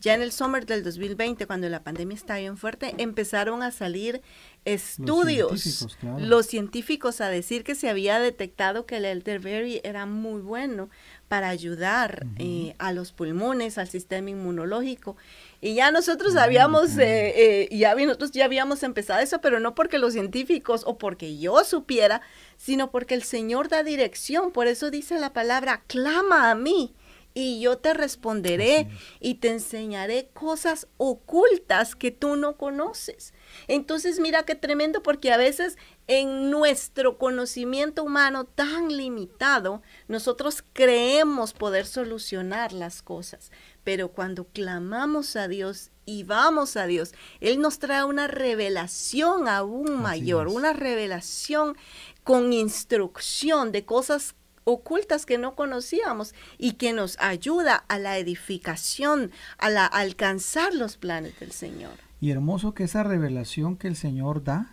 Ya en el summer del 2020 cuando la pandemia estaba bien fuerte, empezaron a salir estudios, los científicos, los científicos a decir que se había detectado que el elderberry era muy bueno para ayudar eh, a los pulmones, al sistema inmunológico. Y ya nosotros habíamos, eh, eh, ya, nosotros ya habíamos empezado eso, pero no porque los científicos o porque yo supiera, sino porque el Señor da dirección. Por eso dice la palabra, clama a mí y yo te responderé y te enseñaré cosas ocultas que tú no conoces. Entonces mira qué tremendo porque a veces en nuestro conocimiento humano tan limitado, nosotros creemos poder solucionar las cosas, pero cuando clamamos a Dios y vamos a Dios, Él nos trae una revelación aún mayor, una revelación con instrucción de cosas ocultas que no conocíamos y que nos ayuda a la edificación, a, la, alcanzar los planes del Señor. Y hermoso que esa revelación que el Señor da,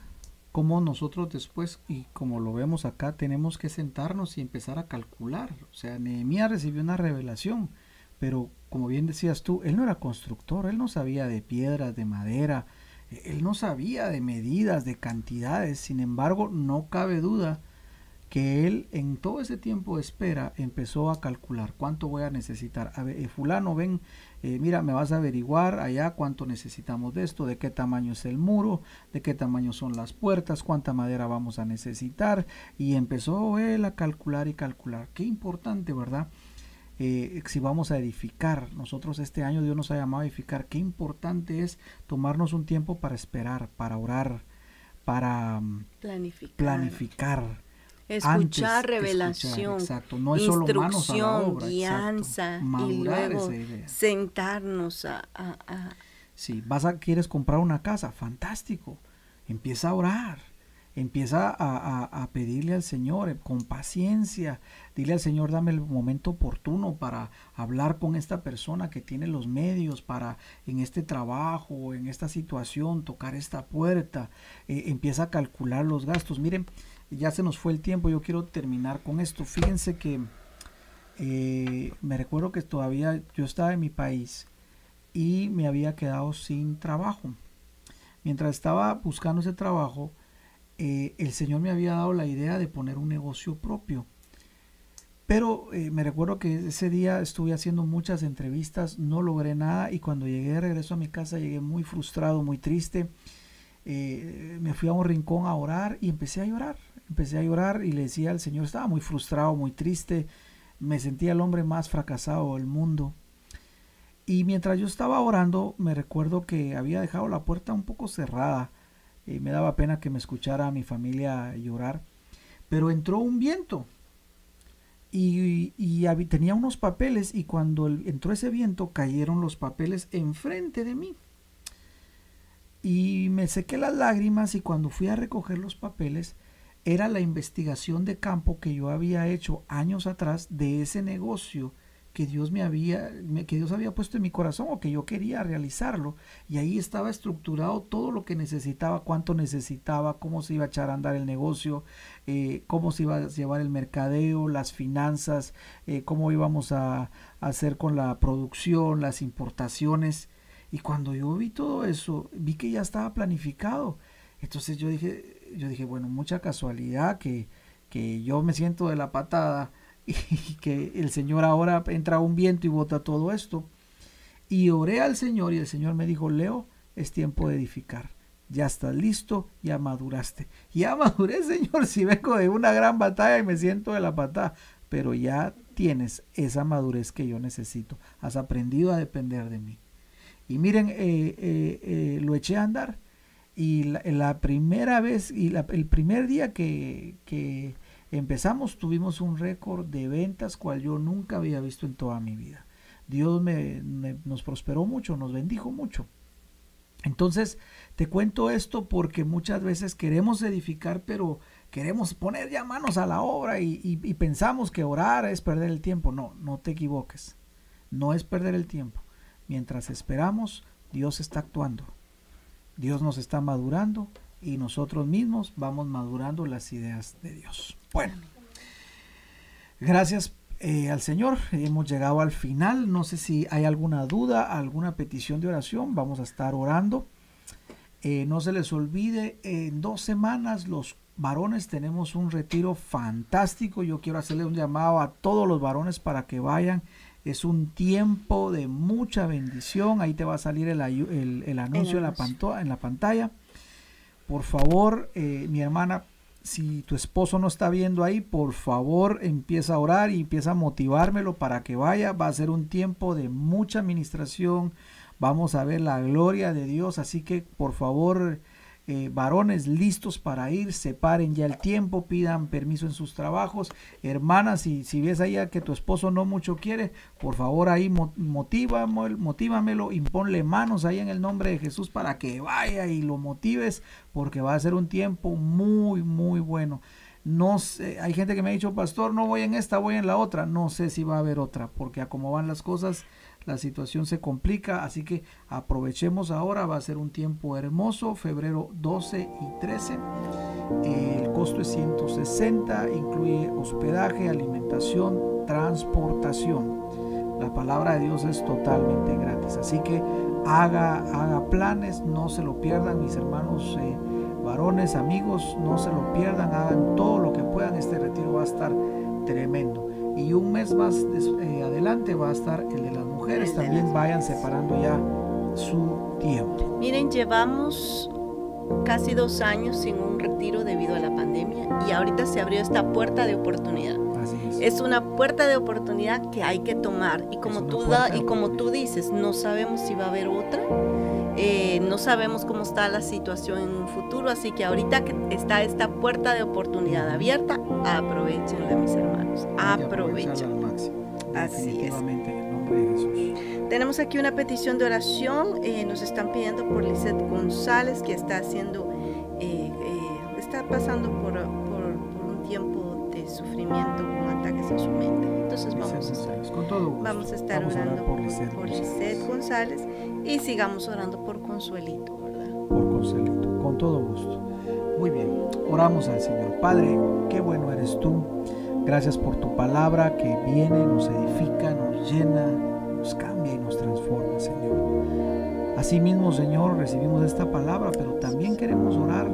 como nosotros después, y como lo vemos acá, tenemos que sentarnos y empezar a calcular. O sea, Nehemías recibió una revelación, pero como bien decías tú, él no era constructor, él no sabía de piedras, de madera, él no sabía de medidas, de cantidades, sin embargo, no cabe duda que él en todo ese tiempo de espera empezó a calcular cuánto voy a necesitar. A ver, eh, fulano, ven, eh, mira, me vas a averiguar allá cuánto necesitamos de esto, de qué tamaño es el muro, de qué tamaño son las puertas, cuánta madera vamos a necesitar. Y empezó él a calcular y calcular. Qué importante, ¿verdad? Eh, si vamos a edificar. Nosotros este año Dios nos ha llamado a edificar. Qué importante es tomarnos un tiempo para esperar, para orar, para mm, planificar. planificar. Escuchar revelación, No es instrucción, guianza y luego sentarnos a, Si vas a quieres comprar una casa, fantástico. Empieza a orar Empieza a, pedirle al Señor eh, con paciencia. Dile al Señor, dame el momento oportuno para hablar con esta persona que tiene los medios para en este trabajo, en esta situación, tocar esta puerta. Eh, empieza a calcular los gastos. Miren, ya se nos fue el tiempo. Yo quiero terminar con esto. Fíjense que eh, me recuerdo que todavía yo estaba en mi país y me había quedado sin trabajo. Mientras estaba buscando ese trabajo, eh, el Señor me había dado la idea de poner un negocio propio. Pero eh, me recuerdo que ese día estuve haciendo muchas entrevistas, no logré nada y cuando llegué de regreso a mi casa llegué muy frustrado, muy triste. Eh, me fui a un rincón a orar y empecé a llorar. Empecé a llorar y le decía al Señor, estaba muy frustrado, muy triste. Me sentía el hombre más fracasado del mundo. Y mientras yo estaba orando, me recuerdo que había dejado la puerta un poco cerrada y me daba pena que me escuchara mi familia llorar. Pero entró un viento y, tenía unos papeles y cuando entró ese viento cayeron los papeles enfrente de mí. Y me sequé las lágrimas y cuando fui a recoger los papeles era la investigación de campo que yo había hecho años atrás de ese negocio que Dios me había, que Dios había puesto en mi corazón o que yo quería realizarlo. Y ahí estaba estructurado todo lo que necesitaba, cuánto necesitaba, cómo se iba a echar a andar el negocio, eh, cómo se iba a llevar el mercadeo, las finanzas, eh, cómo íbamos a, hacer con la producción, las importaciones. Y cuando yo vi todo eso, vi que ya estaba planificado. Entonces yo dije, yo dije, bueno, mucha casualidad que, que yo me siento de la patada y que el Señor ahora entra un viento y bota todo esto. Y oré al Señor y el Señor me dijo, Leo, es tiempo de edificar. Ya estás listo, ya maduraste. Ya maduré, Señor, si vengo de una gran batalla y me siento de la patada. Pero ya tienes esa madurez que yo necesito. Has aprendido a depender de mí. Y miren, eh, eh, eh, lo eché a andar. Y la, primera vez, y el primer día que, que empezamos tuvimos un récord de ventas cual yo nunca había visto en toda mi vida. Dios nos prosperó mucho, nos bendijo mucho. Entonces, te cuento esto porque muchas veces queremos edificar, pero queremos poner ya manos a la obra y, pensamos que orar es perder el tiempo. No, no te equivoques. No es perder el tiempo. Mientras esperamos, Dios está actuando. Dios nos está madurando y nosotros mismos vamos madurando las ideas de Dios. Bueno, gracias eh, al Señor. Hemos llegado al final. No sé si hay alguna duda, alguna petición de oración. Vamos a estar orando. Eh, no se les olvide, en dos semanas los varones tenemos un retiro fantástico. Yo quiero hacerle un llamado a todos los varones para que vayan. Es un tiempo de mucha bendición. Ahí te va a salir el, anuncio en la, en la, pantalla. Por favor, eh, mi hermana, si tu esposo no está viendo ahí, por favor empieza a orar y empieza a motivármelo para que vaya. Va a ser un tiempo de mucha administración. Vamos a ver la gloria de Dios. Así que por favor eh, varones listos para ir, separen ya el tiempo, pidan permiso en sus trabajos. Hermanas, si, si ves ahí que tu esposo no mucho quiere, por favor ahí motívamelo, motívamelo, imponle manos ahí en el nombre de Jesús para que vaya y lo motives, porque va a ser un tiempo muy, muy bueno. No sé, hay gente que me ha dicho, pastor, no voy en esta, voy en la otra. No sé si va a haber otra, porque a cómo van las cosas, la situación se complica, así que aprovechemos ahora, va a ser un tiempo hermoso, febrero 12 y 13. El costo es 160, incluye hospedaje, alimentación, transportación. La palabra de Dios es totalmente gratis, así que haga, haga planes, no se lo pierdan mis hermanos eh, varones, amigos, no se lo pierdan, hagan todo lo que puedan, este retiro va a estar tremendo y un mes más eh, adelante va a estar el de las mujeres. También vayan separando ya su tiempo. Miren, llevamos casi dos años sin un retiro debido a la pandemia y ahorita se abrió esta puerta de oportunidad. es. una puerta de oportunidad que hay que tomar y como, tú, da, y como tú dices, no sabemos si va a haber otra eh, no sabemos cómo está la situación en un futuro, así que ahorita que está esta puerta de oportunidad abierta, aprovechenla, mis hermanos. Aprovechen. Así es. Tenemos aquí una petición de oración. Eh, nos están pidiendo por Lizeth González, que está haciendo, eh, está pasando por, por, un tiempo de sufrimiento con ataques en su mente. Entonces vamos, a estar, vamos a estar orando por Lizeth González y sigamos orando por Consuelito, ¿verdad? Por Consuelito, con todo gusto. Muy bien, oramos al Señor. Padre, qué bueno eres tú. Gracias por tu palabra que viene, nos edifica, nos llena, nos cambia y nos transforma, Señor. Asimismo, Señor, recibimos esta palabra, pero también queremos orar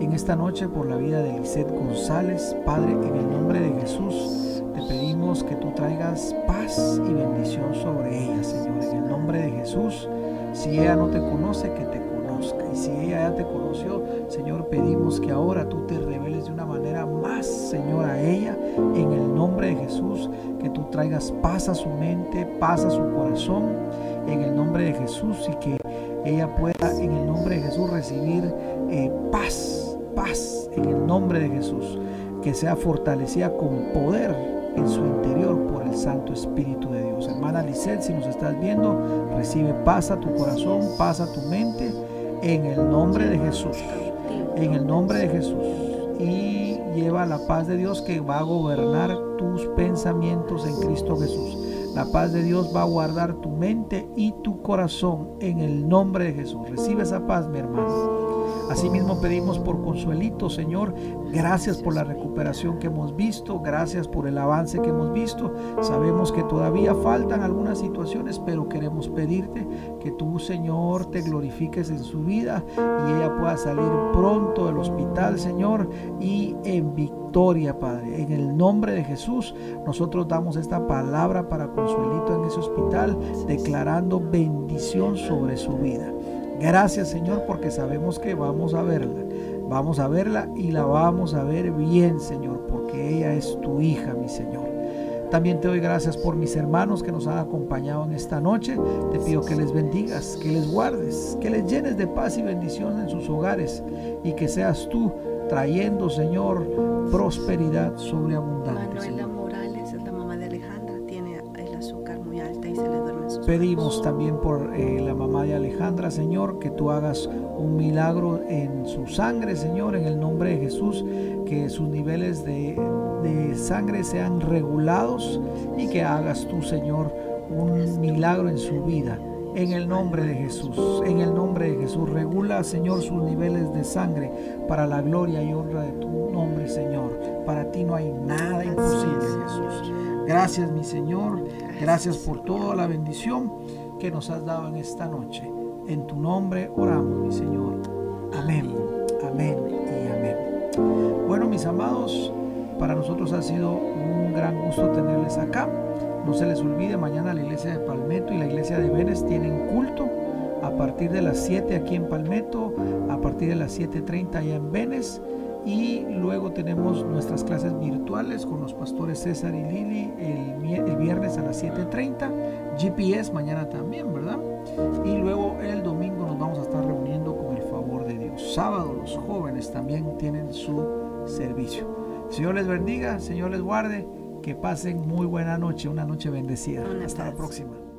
en esta noche por la vida de Lisette González. Padre, en el nombre de Jesús, te pedimos que tú traigas paz y bendición sobre ella, Señor. En el nombre de Jesús, si ella no te conoce, que te conozca. Y si ella ya te conoció, Señor, pedimos que ahora tú te reveles de una manera más, Señor, a ella. En el nombre de Jesús, traigas paz a su mente, paz a su corazón. En el nombre de Jesús y que ella pueda, en el nombre de Jesús, recibir eh, paz, paz, en el nombre de Jesús. Que sea fortalecida con poder en su interior por el Santo Espíritu de Dios. Hermana Lisette, si nos estás viendo, recibe paz a tu corazón, paz a tu mente, en el nombre de Jesús. En el nombre de Jesús. La paz de Dios que va a gobernar tus pensamientos en Cristo Jesús. La paz de Dios va a guardar tu mente y tu corazón en el nombre de Jesús. Recibe esa paz, mi hermano. Asimismo pedimos por Consuelito, Señor, gracias por la recuperación que hemos visto, gracias por el avance que hemos visto. Sabemos que todavía faltan algunas situaciones, pero queremos pedirte que tú, Señor, te glorifiques en su vida y ella pueda salir pronto del hospital, Señor, y en victoria, Padre. En el nombre de Jesús, nosotros damos esta palabra para Consuelito en ese hospital, declarando bendición sobre su vida. Gracias Señor porque sabemos que vamos a verla. Vamos a verla y la vamos a ver bien Señor porque ella es tu hija mi Señor. También te doy gracias por mis hermanos que nos han acompañado en esta noche. Te pido que les bendigas, que les guardes, que les llenes de paz y bendición en sus hogares y que seas tú trayendo, Señor, prosperidad sobreabundante. Pedimos también por eh, la mamá de Alejandra, Señor, que tú hagas un milagro en su sangre, Señor, en el nombre de Jesús, que sus niveles de, de sangre sean regulados y que hagas tú, Señor, un milagro en su vida. En el nombre de Jesús, en el nombre de Jesús, regula, Señor, sus niveles de sangre para la gloria y honra de tu nombre, Señor. Para ti no hay nada imposible, Jesús. Gracias, mi Señor. Gracias por toda la bendición que nos has dado en esta noche. En tu nombre oramos, mi Señor. Amén, amén y amén. Bueno, mis amados, para nosotros ha sido un gran gusto tenerles acá. No se les olvide, mañana la iglesia de Palmetto y la iglesia de Vélez tienen culto a partir de las 7 aquí en Palmetto, a partir de las 7.30 allá en Vélez y luego tenemos nuestras clases virtuales con los pastores César y Lili el, viernes a las 7.30, GPS mañana también, ¿verdad? Y luego el domingo nos vamos a estar reuniendo con el favor de Dios. Sábado los jóvenes también tienen su servicio. Señor les bendiga, Señor les guarde, que pasen muy buena noche, una noche bendecida. Hasta la próxima.